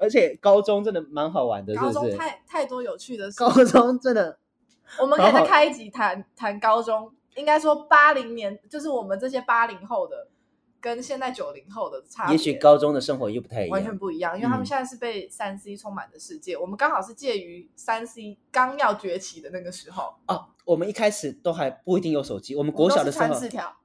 A: 而且高中真的蛮好玩的，
B: 高中太太多有趣的事。
A: 高中真的，
B: 我们可以再开一集谈谈高中。应该说八零年就是我们这些八零后的，跟现在九零后的差别。
A: 也许高中的生活又不太一样，
B: 完全不一样，因为他们现在是被三 C 充满的世界，嗯、我们刚好是介于三 C 刚要崛起的那个时候。
A: 哦，我们一开始都还不一定有手机，我们国小的时候
B: 传纸条，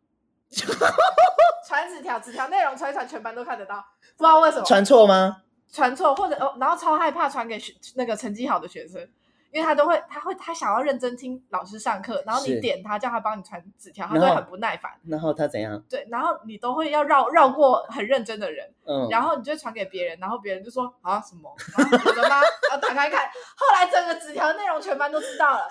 B: 传纸条，纸条内容传一传，全班都看得到，不知道为什么。
A: 传错吗？
B: 传错，或者哦，然后超害怕传给学那个成绩好的学生。因为他都会，他会，他想要认真听老师上课，然后你点他，叫他帮你传纸条，他都会很不耐烦。
A: 然后他怎样？
B: 对，然后你都会要绕绕过很认真的人，
A: 嗯，
B: 然后你就传给别人，然后别人就说啊什么？我的妈！要打开看，后来整个纸条内容全班都知道了，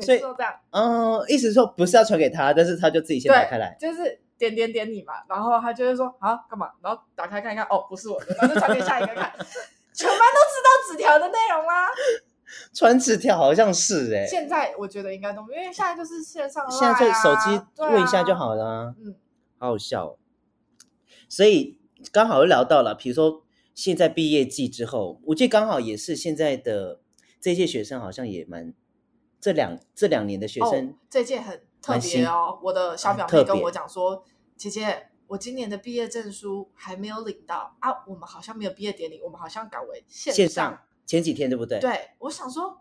B: 所以都这样。
A: 嗯，意思是说不是要传给他，但是他就自己先打开来，
B: 就是点点点你嘛，然后他就会说啊干嘛？然后打开看一看，哦不是我的，然后就传给下一个看，全班都知道纸条的内容啦。
A: 传纸条好像是哎、欸，
B: 现在我觉得应该都，因为现在就是线上、啊，
A: 现在就手机问一下就好了、啊。嗯，好好笑、哦。所以刚好又聊到了，比如说现在毕业季之后，我记得刚好也是现在的这届学生好像也蛮这两这两年的学生，哦、
B: 这届很特别哦。我的小表妹跟我讲说，姐姐，我今年的毕业证书还没有领到啊，我们好像没有毕业典礼，我们好像改为线上。
A: 前几天对不对？
B: 对，我想说，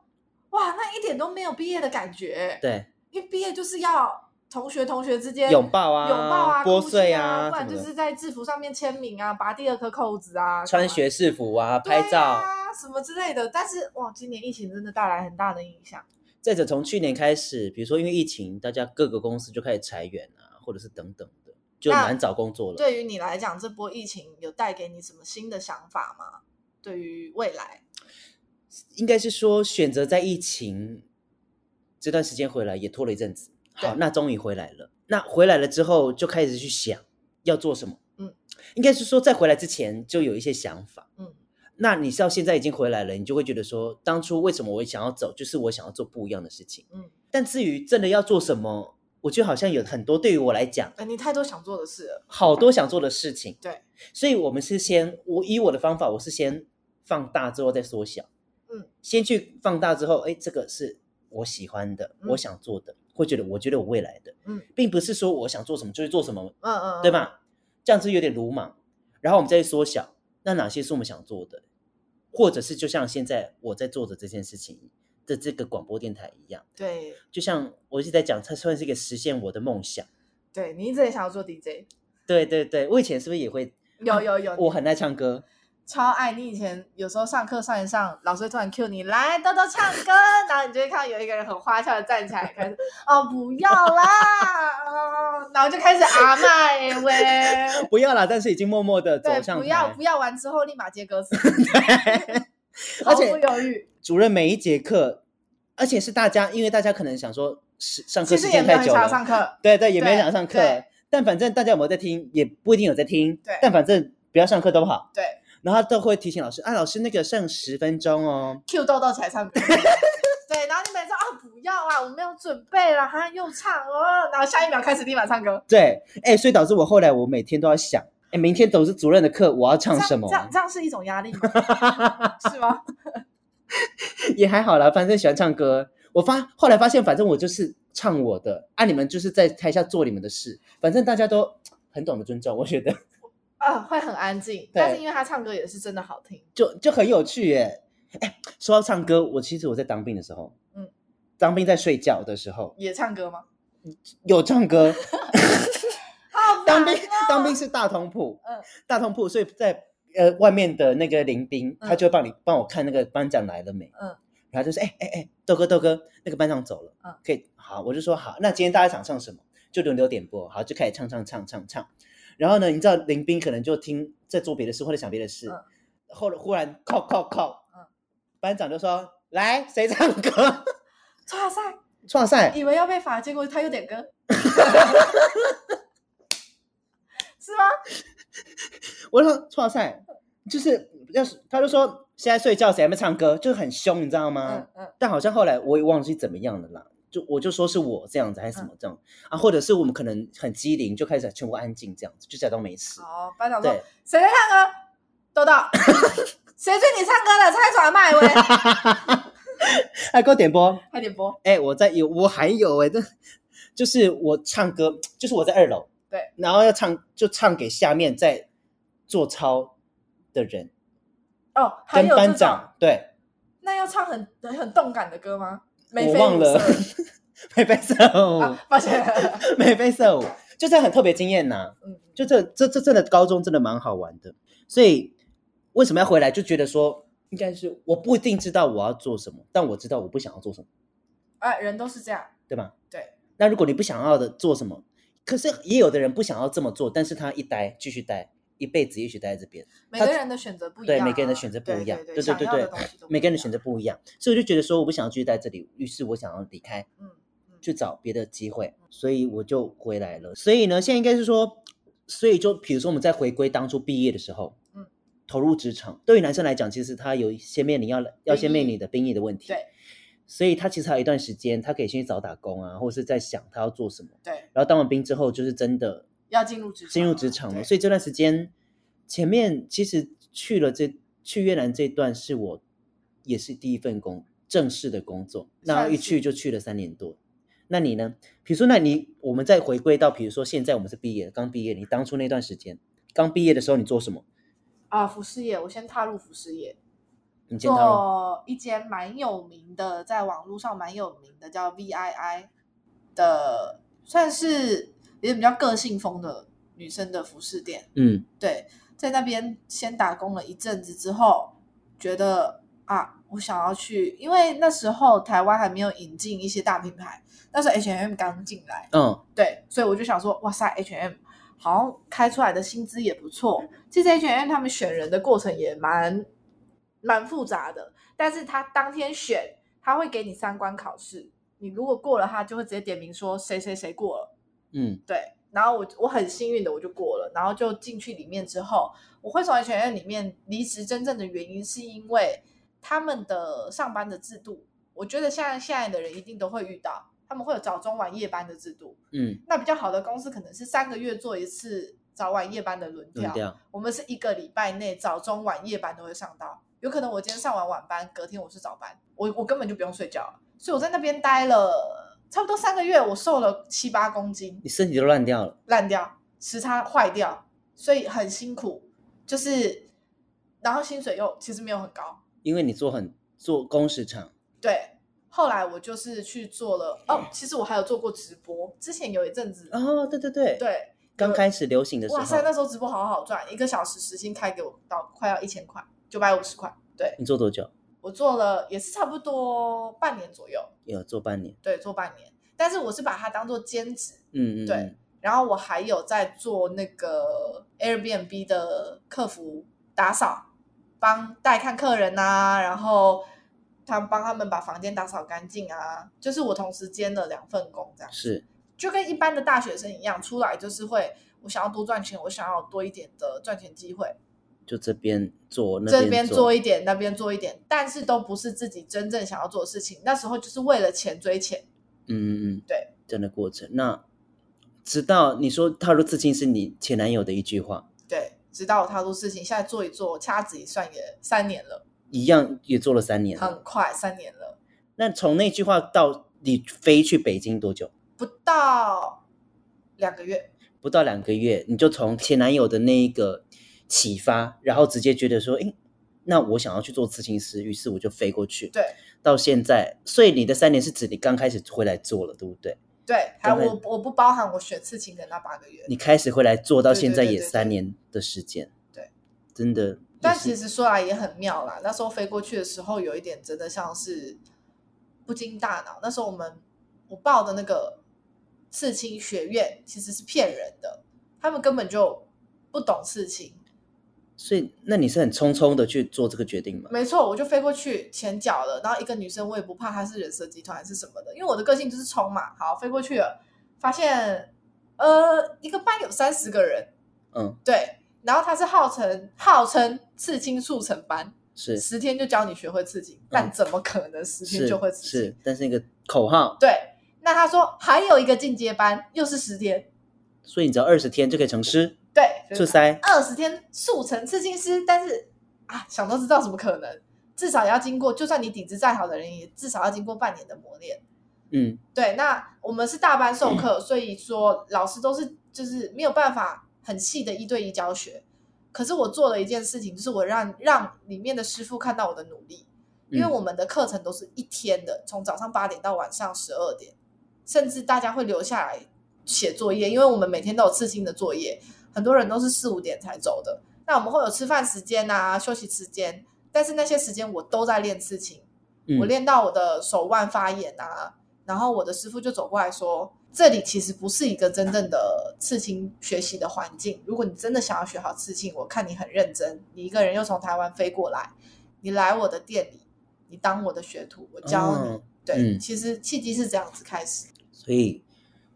B: 哇，那一点都没有毕业的感觉。
A: 对，
B: 因为毕业就是要同学同学之间
A: 拥抱啊，
B: 拥抱啊，
A: 拨穗啊，
B: 不然就是在制服上面签名啊，拔第二颗扣子啊，
A: 穿学士服啊，拍照
B: 啊，什么之类的。但是哇，今年疫情真的带来很大的影响。
A: 再者，从去年开始，比如说因为疫情，大家各个公司就开始裁员啊，或者是等等的，就难找工作了。
B: 对于你来讲，这波疫情有带给你什么新的想法吗？对于未来？
A: 应该是说，选择在疫情这段时间回来，也拖了一阵子。好，那终于回来了。那回来了之后，就开始去想要做什么。嗯，应该是说，在回来之前就有一些想法。嗯，那你到现在已经回来了，你就会觉得说，当初为什么我想要走，就是我想要做不一样的事情。嗯，但至于真的要做什么，我觉得好像有很多对于我来讲，
B: 哎，你太多想做的事了，
A: 好多想做的事情。
B: 对，
A: 所以我们是先，我以我的方法，我是先放大之后再缩小。嗯，先去放大之后，哎，这个是我喜欢的，嗯、我想做的，会觉得我觉得我未来的，嗯，并不是说我想做什么就去做什么，嗯嗯，嗯对吧？这样子有点鲁莽。然后我们再去缩小，那哪些是我们想做的，或者是就像现在我在做的这件事情的这个广播电台一样，
B: 对，
A: 就像我一直在讲，它算是一个实现我的梦想。
B: 对，你一直也想要做 DJ，
A: 对对对，我以前是不是也会？
B: 有有有，
A: 我很爱唱歌。
B: 超爱你！以前有时候上课上一上，老师会突然 cue 你来豆豆唱歌，然后你就会看到有一个人很花俏的站起来，开始哦不要啦，哦，然后就开始阿麦喂，
A: 不要啦，但是已经默默的走上台。
B: 不要不要完之后立马接歌词，
A: 对，
B: 毫不犹豫。
A: 主任每一节课，而且是大家，因为大家可能想说是上课时间太久了，
B: 上课，
A: 对对，也没想上课，但反正大家有没有在听，也不一定有在听，对，但反正不要上课都好，
B: 对。
A: 然后都会提醒老师，啊，老师那个剩十分钟哦。
B: Q 豆豆才唱歌，对，然后你每次说啊不要啊，我没有准备了，他又唱哦，然后下一秒开始立马唱歌。
A: 对，哎，所以导致我后来我每天都要想，哎，明天都是主任的课，我要唱什么？
B: 这样这样是一种压力吗？是吗？
A: 也还好啦，反正喜欢唱歌。我发后来发现，反正我就是唱我的，啊，你们就是在台下做你们的事，反正大家都很懂得尊重，我觉得。
B: 啊，会很安静，但是因为他唱歌也是真的好听，
A: 就就很有趣耶。哎，说到唱歌，我其实我在当兵的时候，嗯，当兵在睡觉的时候
B: 也唱歌吗？
A: 有唱歌。当兵当兵是大通铺，嗯，大通铺，所以在呃外面的那个林兵，他就会帮你帮我看那个班长来了没，嗯，然后就说哎哎哎，豆哥豆哥，那个班长走了，嗯，可以好，我就说好，那今天大家想唱什么，就轮流点播，好，就开始唱唱唱唱唱。然后呢，你知道林斌可能就听在做别的事或者想别的事，嗯、后忽然靠靠靠，嗯、班长就说：“来，谁唱歌？”
B: 创赛，
A: 创赛，
B: 以为要被罚，结果他又点歌，是吗？
A: 我说创赛，就是要是他就说现在睡觉，谁还没唱歌，就是很凶，你知道吗？嗯嗯、但好像后来我也忘记怎么样了啦。就我就说是我这样子还是什么这样、嗯、啊，或者是我们可能很机灵，就开始全部安静这样子，就假装没事。
B: 哦，班长说谁在唱歌？豆豆，谁追你唱歌的？蔡传麦威，
A: 哎，给我点播，
B: 快点播。
A: 哎，我在有，我还有哎，这就是我唱歌，就是我在二楼，
B: 对，
A: 然后要唱，就唱给下面在做操的人。
B: 哦，
A: 还有班长对。
B: 那要唱很很动感的歌吗？
A: 我忘了，眉 飞色舞，
B: 抱歉，
A: 眉飞色舞，就是很特别经验呐。嗯，就这这这真的高中真的蛮好玩的，所以为什么要回来？就觉得说应该是我不一定知道我要做什么，但我知道我不想要做什么。
B: 啊，人都是这样，
A: 对吧？
B: 对。
A: 那如果你不想要的做什么，可是也有的人不想要这么做，但是他一待继续待，一辈子也许待在这边。
B: 每个人的选择不一样，啊，
A: 对，每个人的选择不一样，对对对对对，每个人的选择不一样，所以我就觉得说我不想要继续待这里，于是我想要离开，嗯，去找别的机会，所以我就回来了。所以呢，现在应该是说，所以就比如说我们在回归当初毕业的时候，嗯，投入职场，对于男生来讲，其实他有一些面临要要先面临的兵役的问题，对。所以他其实还有一段时间，他可以先去找打工啊，或者是在想他要做什么。对。然后当完兵之后，就是真的
B: 要进入职场，
A: 进入职场了。所以这段时间，前面其实去了这去越南这段是我也是第一份工正式的工作，那一去就去了三年多。那你呢？比如说，那你我们再回归到，比如说现在我们是毕业，刚毕业，你当初那段时间刚毕业的时候，你做什么？
B: 啊，服饰业，我先踏入服饰业。做一间蛮有名的，在网络上蛮有名的，叫 VII 的，算是也比较个性风的女生的服饰店。嗯，对，在那边先打工了一阵子之后，觉得啊，我想要去，因为那时候台湾还没有引进一些大品牌，那时候 H&M 刚进来。嗯，对，所以我就想说，哇塞，H&M 好像开出来的薪资也不错。其实 H&M 他们选人的过程也蛮。蛮复杂的，但是他当天选，他会给你三关考试，你如果过了，他就会直接点名说谁谁谁过了，嗯，对，然后我我很幸运的我就过了，然后就进去里面之后，我会从安全院里面离职，真正的原因是因为他们的上班的制度，我觉得现在现在的人一定都会遇到，他们会有早中晚夜班的制度，嗯，那比较好的公司可能是三个月做一次早晚夜班的轮调，轮调，我们是一个礼拜内早中晚夜班都会上到。有可能我今天上完晚班，隔天我是早班，我我根本就不用睡觉，所以我在那边待了差不多三个月，我瘦了七八公斤，
A: 你身体都烂掉了，
B: 烂掉，时差坏掉，所以很辛苦，就是，然后薪水又其实没有很高，
A: 因为你做很做工时长，
B: 对，后来我就是去做了，哦，其实我还有做过直播，之前有一阵子，
A: 哦，对对对，
B: 对，
A: 刚开始流行的时候，
B: 哇塞，那时候直播好好赚，一个小时时薪开给我到快要一千块。九百五十块，对。
A: 你做多久？
B: 我做了也是差不多半年左右。
A: 有做半年？
B: 对，做半年。但是我是把它当做兼职，嗯嗯，对。然后我还有在做那个 Airbnb 的客服打扫，帮带看客人啊，然后他帮他们把房间打扫干净啊，就是我同时兼了两份工，这样
A: 是，
B: 就跟一般的大学生一样，出来就是会，我想要多赚钱，我想要多一点的赚钱机会。
A: 就这边做，那
B: 边做，这边做一点，那边做一点，但是都不是自己真正想要做的事情。那时候就是为了钱追钱，
A: 嗯嗯嗯，
B: 对，
A: 这样的过程。那直到你说踏入刺青是你前男友的一句话，
B: 对，直到我踏入刺青，现在做一做，掐指一算也三年了，
A: 一样也做了三年，
B: 很快三年了。
A: 那从那句话到你飞去北京多久？
B: 不到两个月，
A: 不到两个月，你就从前男友的那一个。启发，然后直接觉得说，诶，那我想要去做刺青师，于是我就飞过去。
B: 对，
A: 到现在，所以你的三年是指你刚开始回来做了，对不对？
B: 对，还我我不包含我学刺青的那八个月。
A: 你开始回来做到现在也三年的时间，
B: 对，
A: 真的。
B: 但其实说来也很妙啦，那时候飞过去的时候，有一点真的像是不经大脑。那时候我们我报的那个刺青学院其实是骗人的，他们根本就不懂刺青。
A: 所以，那你是很匆匆的去做这个决定吗？
B: 没错，我就飞过去，前脚了，然后一个女生，我也不怕她是人蛇集团还是什么的，因为我的个性就是冲嘛。好，飞过去了，发现，呃，一个班有三十个人，嗯，对，然后他是号称号称刺青速成班，
A: 是
B: 十天就教你学会刺青，嗯，但怎么可能十天就会刺青？
A: 是，是，但是一个口号。
B: 对，那他说还有一个进阶班，又是十天，
A: 所以你只要二十天就可以成师。
B: 对，
A: 出塞
B: 二十天速成刺青师，但是啊，想都知道怎么可能？至少要经过，就算你底子再好的人，也至少要经过半年的磨练。
A: 嗯，
B: 对。那我们是大班授课，嗯，所以说老师都是就是没有办法很细的一对一教学。可是我做了一件事情，就是我让让里面的师傅看到我的努力，因为我们的课程都是一天的，从早上八点到晚上十二点，甚至大家会留下来写作业，因为我们每天都有刺青的作业。很多人都是四五点才走的，那我们会有吃饭时间啊、休息时间，但是那些时间我都在练刺青，
A: 嗯、
B: 我练到我的手腕发炎啊，然后我的师傅就走过来说，这里其实不是一个真正的刺青学习的环境。如果你真的想要学好刺青，我看你很认真，你一个人又从台湾飞过来，你来我的店里，你当我的学徒，我教你。哦、对，嗯、其实契机是这样子开始。
A: 所以，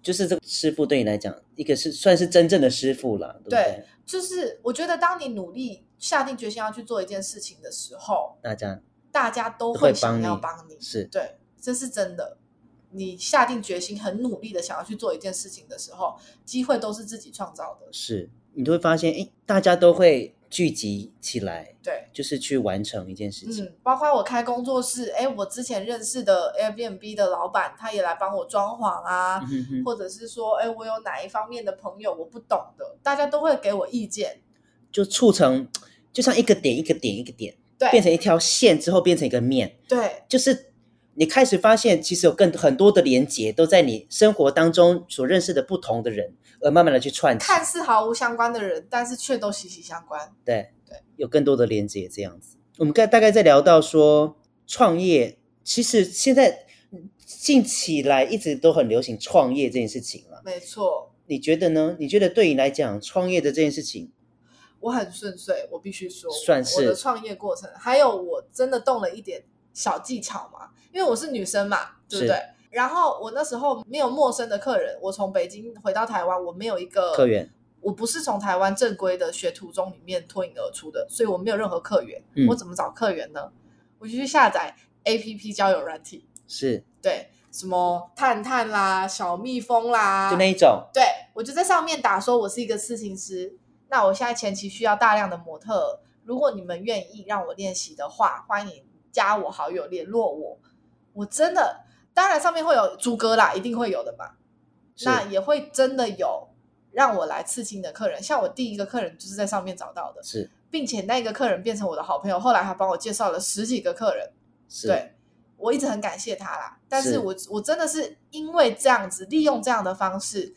A: 就是这个师傅对你来讲，一个是算是真正的师傅了，对对？
B: 对，就是我觉得当你努力下定决心要去做一件事情的时候，
A: 大家
B: 大家都会想要帮你，
A: 是
B: 对，这是真的。你下定决心，很努力的想要去做一件事情的时候，机会都是自己创造的。
A: 是，你都会发现，哎，大家都会聚集起来，
B: 对，
A: 就是去完成一件事情。
B: 嗯，包括我开工作室，哎，我之前认识的 Airbnb 的老板，他也来帮我装潢啊，嗯、哼哼。或者是说，哎，我有哪一方面的朋友我不懂的，大家都会给我意见，
A: 就促成，就像一个点一个点一个点，
B: 对，
A: 变成一条线之后变成一个面，
B: 对，
A: 就是。你开始发现，其实有更很多的连接都在你生活当中所认识的不同的人，而慢慢的去串起。
B: 看似毫无相关的人，但是却都息息相关。
A: 对对，有更多的连接这样子。我们刚大概在聊到说创业，其实现在近期来一直都很流行创业这件事情了。
B: 没错。
A: 你觉得呢？你觉得对你来讲，创业的这件事情，
B: 我很顺遂，我必须说，
A: 算是
B: 我的创业过程，还有我真的动了一点小技巧嘛。因为我是女生嘛，对不对？然后我那时候没有陌生的客人，我从北京回到台湾，我没有一个
A: 客源，
B: 我不是从台湾正规的学徒中里面脱颖而出的，所以我没有任何客源。嗯、我怎么找客源呢？我就去下载 APP 交友软体，
A: 是
B: 对什么探探啦、小蜜蜂啦，
A: 就那一种。
B: 对，我就在上面打说，我是一个刺青师。那我现在前期需要大量的模特，如果你们愿意让我练习的话，欢迎加我好友联络我。我真的，当然上面会有猪哥啦，一定会有的嘛。那也会真的有让我来刺青的客人，像我第一个客人就是在上面找到的，
A: 是，
B: 并且那个客人变成我的好朋友，后来还帮我介绍了十几个客人。
A: 是
B: 对，我一直很感谢他啦。但是我我真的是因为这样子，利用这样的方式，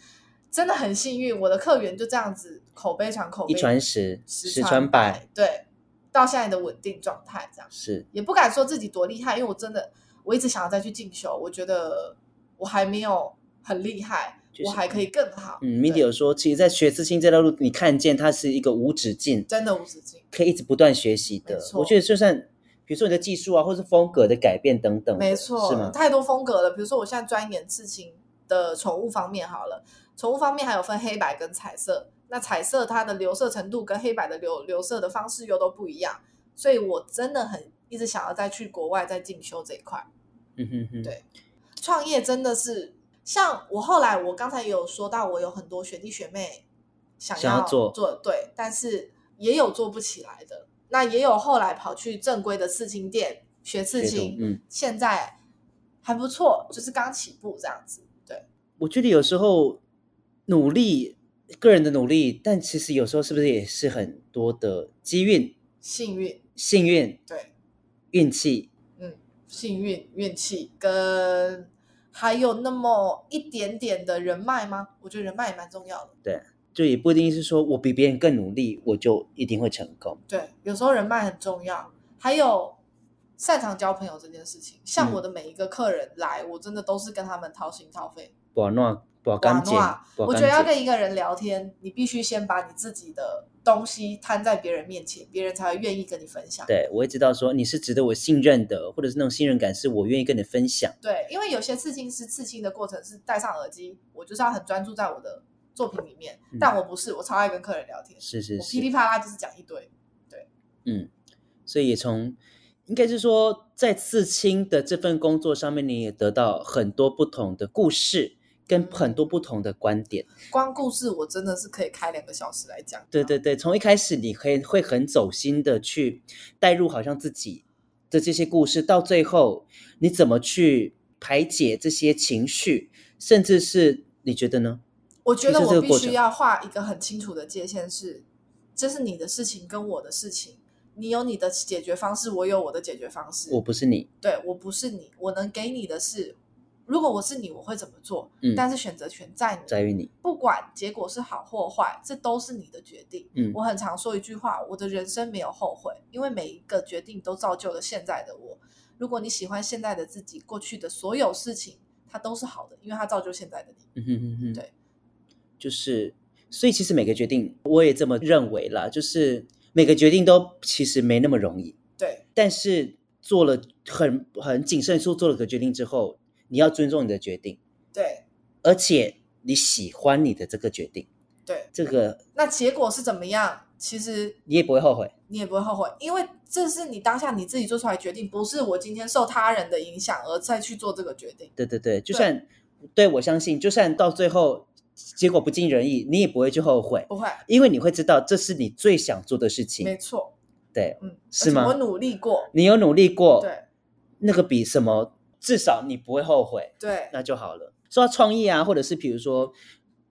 B: 真的很幸运，我的客源就这样子口碑传口碑，
A: 一传十，十传，
B: 百，对，到现在的稳定状态这样。
A: 是，
B: 也不敢说自己多厉害，因为我真的。我一直想要再去进修，我觉得我还没有很厉害，就是、我还可以更好。
A: 嗯，Mindy 有说，其实，在学刺青这条路，你看见它是一个无止境，
B: 真的无止境，
A: 可以一直不断学习的。我觉得，就算比如说你的技术啊，或是风格的改变等等，
B: 没错，是吗？太多风格了。比如说，我现在钻研刺青的宠物方面好了，宠物方面还有分黑白跟彩色。那彩色它的留色程度跟黑白的留留色的方式又都不一样，所以我真的很一直想要再去国外再进修这一块。
A: 嗯哼哼，
B: 对，创业真的是像我后来，我刚才也有说到，我有很多学弟学妹想要做，
A: 做
B: 对，但是也有做不起来的，那也有后来跑去正规的刺青店学刺青，
A: 嗯，
B: 现在还不错，就是刚起步这样子。对，
A: 我觉得有时候努力，个人的努力，但其实有时候是不是也是很多的机运、
B: 幸运、
A: 幸运，
B: 对，
A: 运气。
B: 嗯幸运、运气跟还有那么一点点的人脉吗？我觉得人脉也蛮重要的。
A: 对，就也不一定是说我比别人更努力，我就一定会成功。
B: 对，有时候人脉很重要，还有擅长交朋友这件事情。像我的每一个客人来，嗯、我真的都是跟他们掏心掏肺。
A: 不弄不干净。
B: 我觉得要跟一个人聊天，你必须先把你自己的。东西摊在别人面前，别人才会愿意跟你分享。
A: 对，我会知道说你是值得我信任的，或者是那种信任感是我愿意跟你分享。
B: 对，因为有些刺青师刺青的过程是戴上耳机，我就是要很专注在我的作品里面，嗯、但我不是，我超爱跟客人聊天。
A: 是是是，
B: 噼里啪啦就是讲一堆。对，
A: 嗯，所以也从应该是说在刺青的这份工作上面，你也得到很多不同的故事。跟很多不同的观点，
B: 光故事我真的是可以开两个小时来讲。
A: 对对对，从一开始你可以会很走心的去带入，好像自己的这些故事，到最后你怎么去排解这些情绪，甚至是你觉得呢？
B: 我觉得我必须要画一个很清楚的界限是，是这是你的事情跟我的事情，你有你的解决方式，我有我的解决方式。
A: 我不是你，
B: 对，我不是你，我能给你的是。如果我是你，我会怎么做？
A: 嗯，
B: 但是选择权在你，
A: 在于你。
B: 不管结果是好或坏，这都是你的决定。
A: 嗯，
B: 我很常说一句话：我的人生没有后悔，因为每一个决定都造就了现在的我。如果你喜欢现在的自己，过去的所有事情，它都是好的，因为它造就现在的你。
A: 嗯哼哼哼，
B: 对，
A: 就是，所以其实每个决定，我也这么认为啦，就是每个决定都其实没那么容易。
B: 对，
A: 但是做了很很谨慎说做了个决定之后。你要尊重你的决定，
B: 对，
A: 而且你喜欢你的这个决定，
B: 对，
A: 这个
B: 那结果是怎么样？其实
A: 你也不会后悔，
B: 你也不会后悔，因为这是你当下你自己做出来决定，不是我今天受他人的影响而再去做这个决定。
A: 对对对，就算对，对我相信，就算到最后结果不尽人意，你也不会去后悔，
B: 不会，
A: 因为你会知道这是你最想做的事情。
B: 没错，
A: 对，
B: 嗯，
A: 是吗？
B: 我努力过，
A: 你有努力过，
B: 对，
A: 那个比什么？至少你不会后悔，
B: 对，
A: 那就好了。说到创业啊，或者是比如说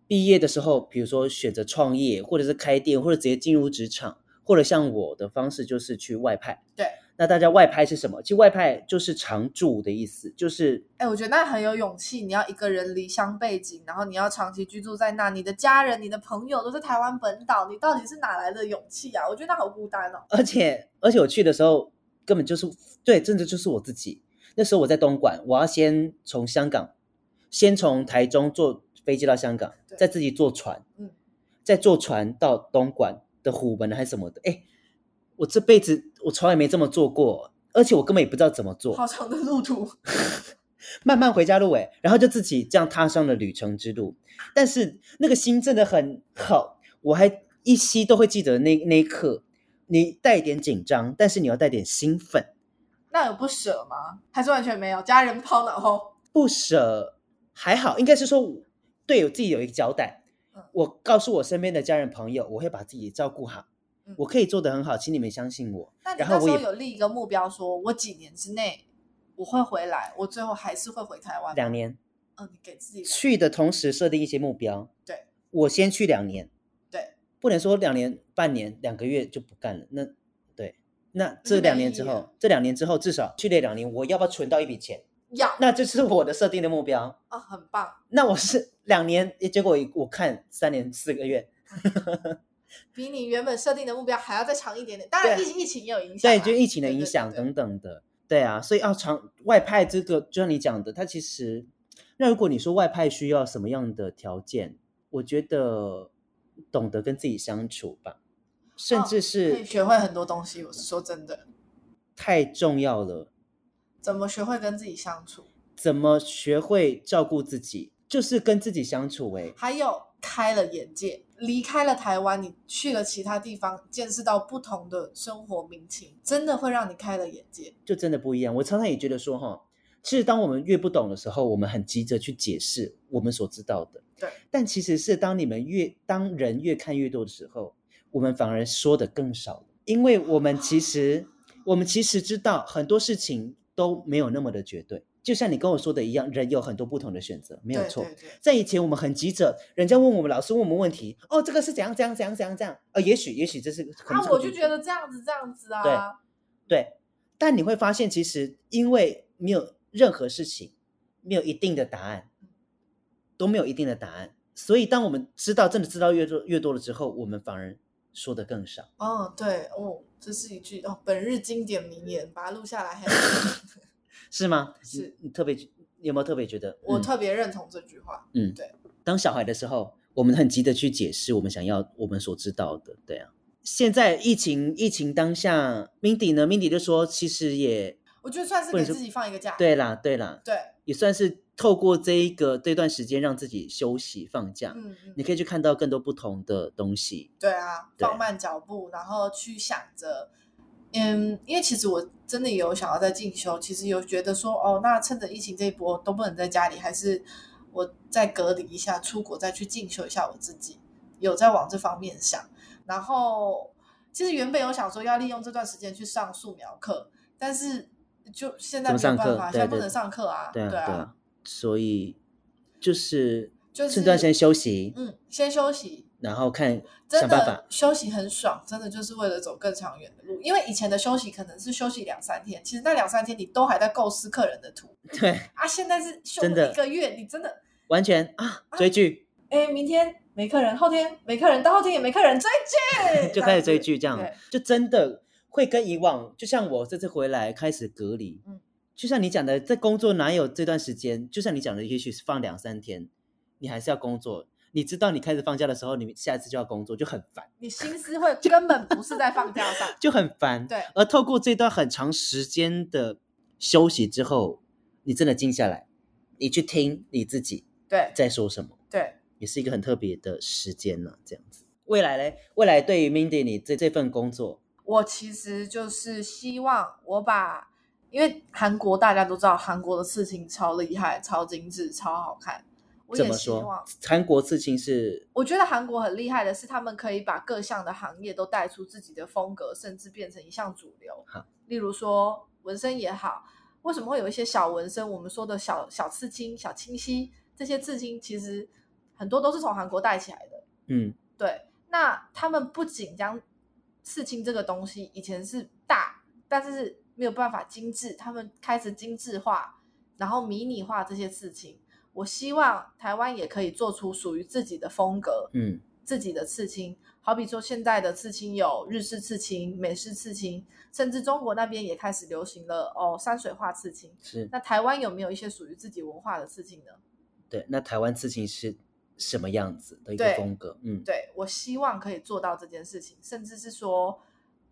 A: 毕业的时候，比如说选择创业，或者是开店，或者直接进入职场，或者像我的方式就是去外派。
B: 对，
A: 那大家外派是什么？其实外派就是常住的意思，就是
B: 哎，我觉得那很有勇气。你要一个人离乡背井，然后你要长期居住在那，你的家人、你的朋友都是台湾本岛，你到底是哪来的勇气啊？我觉得那好孤单哦。
A: 而且而且我去的时候根本就是对，真的就是我自己。那时候我在东莞，我要先从香港，先从台中坐飞机到香港，再自己坐船，
B: 嗯，
A: 再坐船到东莞的虎门还是什么的。哎，我这辈子我从来没这么做过，而且我根本也不知道怎么做。
B: 好长的路途，
A: 慢慢回家路哎，然后就自己这样踏上了旅程之路。但是那个心真的很好，我还依稀都会记得那那一刻，你带一点紧张，但是你要带点兴奋。
B: 那有不舍吗？还是完全没有？家人抛脑后
A: 不舍还好，应该是说对我自己有一个交代。
B: 嗯、
A: 我告诉我身边的家人朋友，我会把自己照顾好，嗯、我可以做得很好，请你们相信我。
B: 那你那时候有立一个目标说，说我几年之内我会回来，我最后还是会回台湾。
A: 两年。
B: 嗯，你给自己
A: 去的同时设定一些目标。
B: 对，
A: 我先去两年。
B: 对，
A: 不能说两年、半年、两个月就不干了。那。那这两年之后，这两年之后至少去那两年，我要不要存到一笔钱？
B: 要。
A: 那这是我的设定的目标
B: 啊、哦，很棒。
A: 那我是两年，结果我看三年四个月，
B: 比你原本设定的目标还要再长一点点。当然疫情，疫情也有影响，
A: 对，就疫情的影响等等的，对啊。所以要长外派这个，就像你讲的，它其实，那如果你说外派需要什么样的条件，我觉得懂得跟自己相处吧。甚至是、
B: 学会很多东西，我是说真的，
A: 太重要了。
B: 怎么学会跟自己相处？
A: 怎么学会照顾自己？就是跟自己相处、欸。哎，
B: 还有开了眼界，离开了台湾，你去了其他地方，见识到不同的生活民情，真的会让你开了眼界，
A: 就真的不一样。我常常也觉得说，哈，其实当我们越不懂的时候，我们很急着去解释我们所知道的。
B: 对，
A: 但其实是当你们越当人越看越多的时候。我们反而说的更少了，因为我们其实，我们其实知道很多事情都没有那么的绝对。就像你跟我说的一样，人有很多不同的选择，没有错。
B: 对对对。
A: 在以前，我们很急着，人家问我们，老师问我们问题，哦，这个是怎样怎样怎样怎样怎样？呃，也许也许这是可能。
B: 那我就觉得这样子这样子啊。
A: 对对，但你会发现，其实因为没有任何事情没有一定的答案，都没有一定的答案，所以当我们知道真的知道越多越多了之后，我们反而。说的更少
B: 哦，对哦，这是一句哦，本日经典名言，把它录下来，
A: 是吗？
B: 是
A: 你，你特别你有没有特别觉得？嗯、
B: 我特别认同这句话。
A: 嗯，对。当小孩的时候，我们很急的去解释我们想要、我们所知道的，对啊。现在疫情疫情当下，Mindy 呢？Mindy 就说，其实也，
B: 我觉得算是给自己放一个假。
A: 对啦，对啦，
B: 对，
A: 也算是。透过这一个这段时间，让自己休息放假，
B: 嗯嗯，
A: 你可以去看到更多不同的东西。
B: 对啊，放慢脚步，然后去想着，嗯，因为其实我真的也有想要在进修，其实有觉得说，哦，那趁着疫情这一波都不能在家里，还是我再隔离一下，出国再去进修一下我自己，有在往这方面想。然后其实原本有想说要利用这段时间去上素描课，但是就现在没有办法，现在不能上课啊，
A: 对啊，
B: 对啊。
A: 所以就是
B: 就是
A: 这段时间休息，
B: 嗯，先休息，
A: 然后看想办法
B: 休息很爽，真的就是为了走更长远的路。因为以前的休息可能是休息两三天，其实那两三天你都还在构思客人的图。
A: 对
B: 啊，现在是休了一个月，你真的
A: 完全啊追剧。
B: 哎，明天没客人，后天没客人，到后天也没客人，追剧
A: 就开始追剧，这样就真的会跟以往，就像我这次回来开始隔离，嗯，就像你讲的，在工作哪有这段时间？就像你讲的，也许是放两三天，你还是要工作。你知道你开始放假的时候，你下一次就要工作，就很烦。
B: 你心思会根本不是在放假上，
A: 就很烦。
B: 对。
A: 而透过这段很长时间的休息之后，你真的静下来，你去听你自己对在说什么，
B: 对，
A: 也是一个很特别的时间呢。这样子，未来嘞，未来对于 Mindy 你这这份工作，
B: 我其实就是希望我把，因为韩国大家都知道，韩国的刺青超厉害、超精致、超好看。
A: 我也希望？韩国刺青是？
B: 我觉得韩国很厉害的是，他们可以把各项的行业都带出自己的风格，甚至变成一项主流。
A: 好，
B: 例如说纹身也好，为什么会有一些小纹身？我们说的小小刺青、小清晰，这些刺青其实很多都是从韩国带起来的。
A: 嗯，
B: 对。那他们不仅将刺青这个东西以前是大，但是没有办法精致，他们开始精致化，然后迷你化这些事情。我希望台湾也可以做出属于自己的风格，
A: 嗯，
B: 自己的刺青。好比说，现在的刺青有日式刺青、美式刺青，甚至中国那边也开始流行了哦，山水画刺青。
A: 是。
B: 那台湾有没有一些属于自己文化的刺青呢？
A: 对，那台湾刺青是什么样子的一个风格？嗯，
B: 对，我希望可以做到这件事情，甚至是说，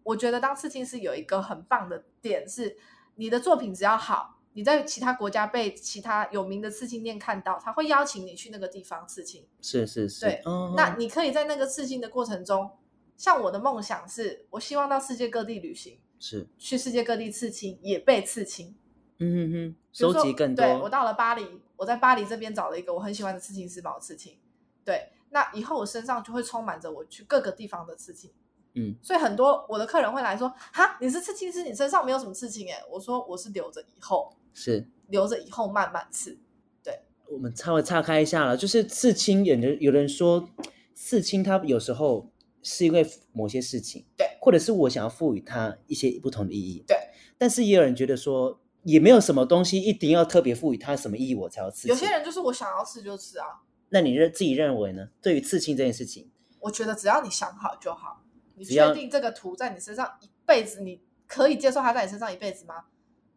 B: 我觉得当刺青师有一个很棒的点是，你的作品只要好。你在其他国家被其他有名的刺青店看到，他会邀请你去那个地方刺青。
A: 是是是。
B: 对，
A: 嗯、
B: 那你可以在那个刺青的过程中，像我的梦想是，我希望到世界各地旅行，
A: 是
B: 去世界各地刺青，也被刺青。
A: 嗯哼哼，收集更多。
B: 对，我到了巴黎，我在巴黎这边找了一个我很喜欢的刺青师帮我刺青。对，那以后我身上就会充满着我去各个地方的刺青。
A: 嗯，
B: 所以很多我的客人会来说，哈，你是刺青师，你身上没有什么刺青哎？我说我是留着以后。
A: 是
B: 留着以后慢慢刺，对。
A: 我们稍微岔开一下了，就是刺青，有人有人说刺青，它有时候是因为某些事情，
B: 对，
A: 或者是我想要赋予它一些不同的意义，
B: 对。
A: 但是也有人觉得说，也没有什么东西一定要特别赋予它什么意义，我才要刺。
B: 有些人就是我想要刺就刺啊。
A: 那你认自己认为呢？对于刺青这件事情，
B: 我觉得只要你想好就好。你确定这个图在你身上一辈子，你可以接受它在你身上一辈子吗？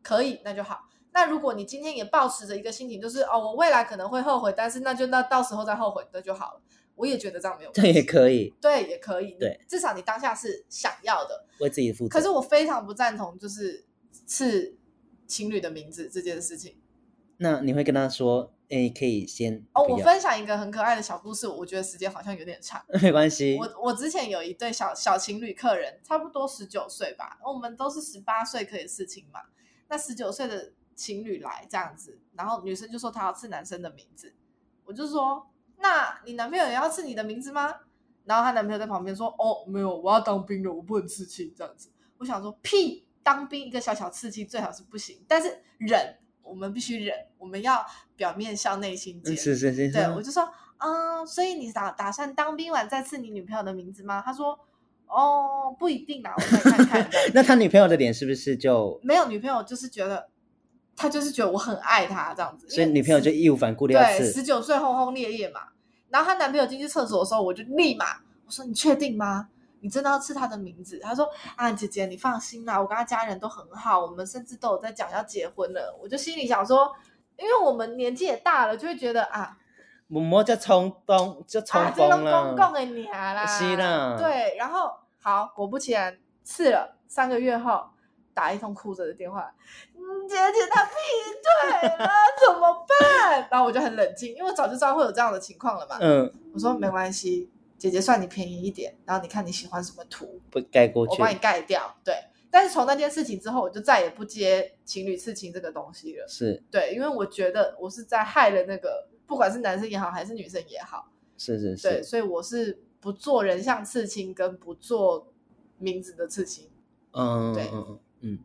B: 可以，那就好。那如果你今天也保持着一个心情，就是哦，我未来可能会后悔，但是那就那到时候再后悔那就好了。我也觉得这样没有问题，
A: 这也可以，
B: 对，也可以，
A: 对，
B: 至少你当下是想要的，
A: 为自己负责。
B: 可是我非常不赞同，就是是情侣的名字这件事情。
A: 那你会跟他说，哎，可以先
B: 哦。我分享一个很可爱的小故事，我觉得时间好像有点长，
A: 没关系。
B: 我我之前有一对小小情侣客人，差不多十九岁吧，我们都是十八岁可以刺青嘛，那十九岁的。情侣来这样子，然后女生就说她要刺男生的名字，我就说，那你男朋友也要刺你的名字吗？然后她男朋友在旁边说，哦，没有，我要当兵了，我不能刺青这样子。我想说，屁，当兵一个小小刺青最好是不行，但是忍，我们必须忍，我们要表面笑内心坚。
A: 是是是，
B: 对，我就说，嗯，所以你打打算当兵完再赐你女朋友的名字吗？他说，哦，不一定啦，我再看看。
A: 那他女朋友的脸是不是就
B: 没有？女朋友就是觉得。他就是觉得我很爱他这样子，
A: 所以女朋友就义无反顾的要。
B: 对，十九岁轰轰烈烈嘛。然后她男朋友进去厕所的时候，我就立马我说：“你确定吗？你真的要刺他的名字？”他说：“啊，姐姐，你放心啦，我跟他家人都很好，我们甚至都有在讲要结婚了。”我就心里想说，因为我们年纪也大了，就会觉得啊，
A: 默默就冲动，就冲动了。
B: 啊、公公的娘啦，
A: 是啦。
B: 对，然后好，果不其然，刺了三个月后。打一通哭着的电话，嗯，姐姐她劈腿了，怎么办？然后我就很冷静，因为我早就知道会有这样的情况了嘛。
A: 嗯，
B: 我说没关系，姐姐算你便宜一点，然后你看你喜欢什么图，
A: 不盖过去，
B: 我帮你盖掉。对，但是从那件事情之后，我就再也不接情侣刺青这个东西了。
A: 是
B: 对，因为我觉得我是在害了那个，不管是男生也好，还是女生也好。
A: 是是是，
B: 对，所以我是不做人像刺青，跟不做名字的刺青。
A: 嗯，
B: 对，
A: 嗯嗯。嗯，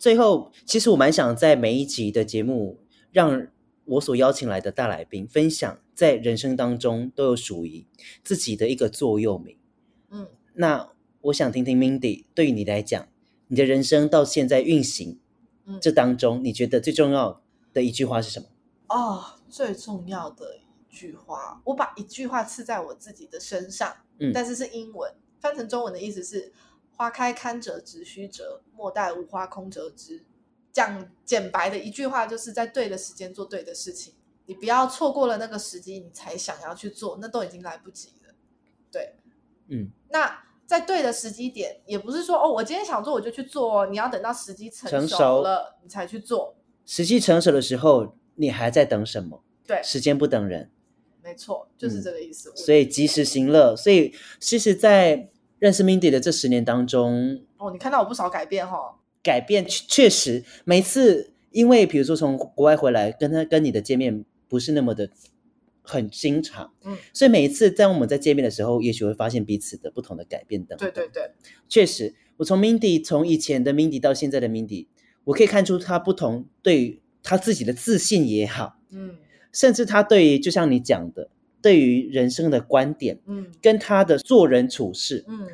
A: 最后，其实我蛮想在每一集的节目，让我所邀请来的大来宾分享在人生当中都有属于自己的一个座右铭。
B: 嗯，
A: 那我想听听 Mindy，对于你来讲，你的人生到现在运行，嗯，这当中你觉得最重要的一句话是什么？
B: 哦，最重要的一句话，我把一句话刺在我自己的身上，嗯，但是是英文，翻成中文的意思是“花开堪折直须折，莫待无花空折枝”。讲简白的一句话，就是在对的时间做对的事情。你不要错过了那个时机，你才想要去做，那都已经来不及了。对，
A: 嗯，
B: 那在对的时机点，也不是说哦，我今天想做我就去做哦，你要等到时机成熟了，你才去做。
A: 时机成熟的时候，你还在等什么？
B: 对，
A: 时间不等人，
B: 没错，就是这个意思。
A: 嗯，所以及时行乐。所以其实，在认识 Mindy 的这十年当中，
B: 哦，你看到我不少改变哈、哦。
A: 改变确实，每次因为比如说从国外回来，跟他跟你的见面不是那么的很经常，
B: 嗯，
A: 所以每一次在我们在见面的时候，也许会发现彼此的不同的改变等等。
B: 对对对，
A: 确实，我从 Mindy 从以前的 Mindy 到现在的 Mindy，我可以看出他不同，对于他自己的自信也好，
B: 嗯，
A: 甚至他对于就像你讲的，对于人生的观点，
B: 嗯，
A: 跟他的做人处事，
B: 嗯，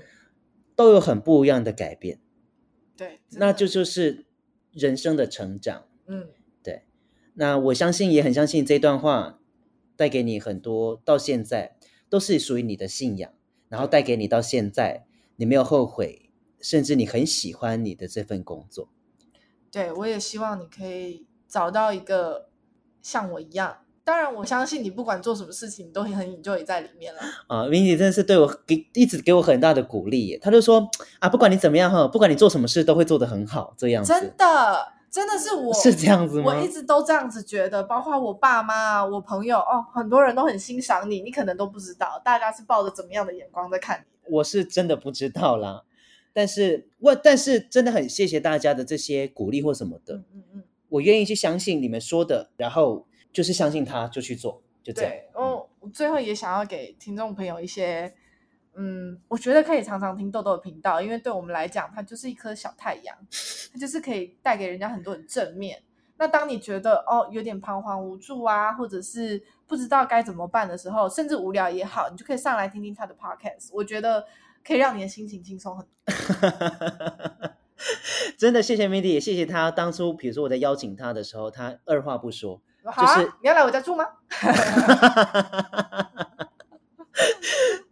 A: 都有很不一样的改变。
B: 对，
A: 那就就是人生的成长。
B: 嗯，
A: 对。那我相信，也很相信这段话带给你很多，到现在都是属于你的信仰，然后带给你到现在，你没有后悔，甚至你很喜欢你的这份工作。
B: 对，我也希望你可以找到一个像我一样。当然，我相信你不管做什么事情，你都很 enjoy 在里面了。
A: 啊，Mindy 真的是对我给一直给我很大的鼓励耶。他就说啊，不管你怎么样哈，不管你做什么事，都会做得很好，这样子。
B: 真的，真的是我
A: 是这样子吗？
B: 我一直都这样子觉得，包括我爸妈、我朋友哦，很多人都很欣赏你，你可能都不知道，大家是抱着怎么样的眼光在看你。
A: 我是真的不知道啦，但是我但是真的很谢谢大家的这些鼓励或什么的。
B: 嗯嗯嗯，
A: 我愿意去相信你们说的，然后。就是相信他，就去做，就
B: 这样。我最后也想要给听众朋友一些，嗯，我觉得可以常常听豆豆的频道，因为对我们来讲，它就是一颗小太阳，它就是可以带给人家很多很正面。那当你觉得哦有点彷徨无助啊，或者是不知道该怎么办的时候，甚至无聊也好，你就可以上来听听他的 podcast，我觉得可以让你的心情轻松很多。
A: 真的谢谢 Mindy，也谢谢他当初，比如说我在邀请他的时候，他二话不说。
B: 好啊，就是你要来我家住吗？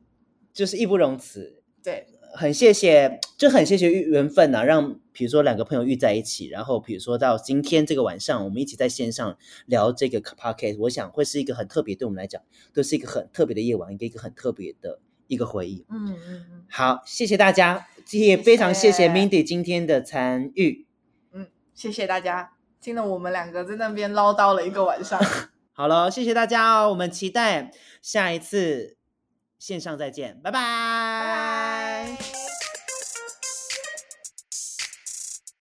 A: 就是义不容辞，
B: 对，
A: 很谢谢，就很谢谢缘分呐、啊，让比如说两个朋友遇在一起，然后比如说到今天这个晚上，我们一起在线上聊这个 podcast，我想会是一个很特别，对我们来讲都是一个很特别的夜晚，一个一个很特别的一个回忆。
B: 嗯嗯嗯，
A: 好，谢谢大家，也非常谢谢 Mindy 今天的参与。
B: 嗯，谢谢大家。听了我们两个在那边唠叨了一个晚上，
A: 好了，谢谢大家哦，我们期待下一次线上再见，
B: 拜拜。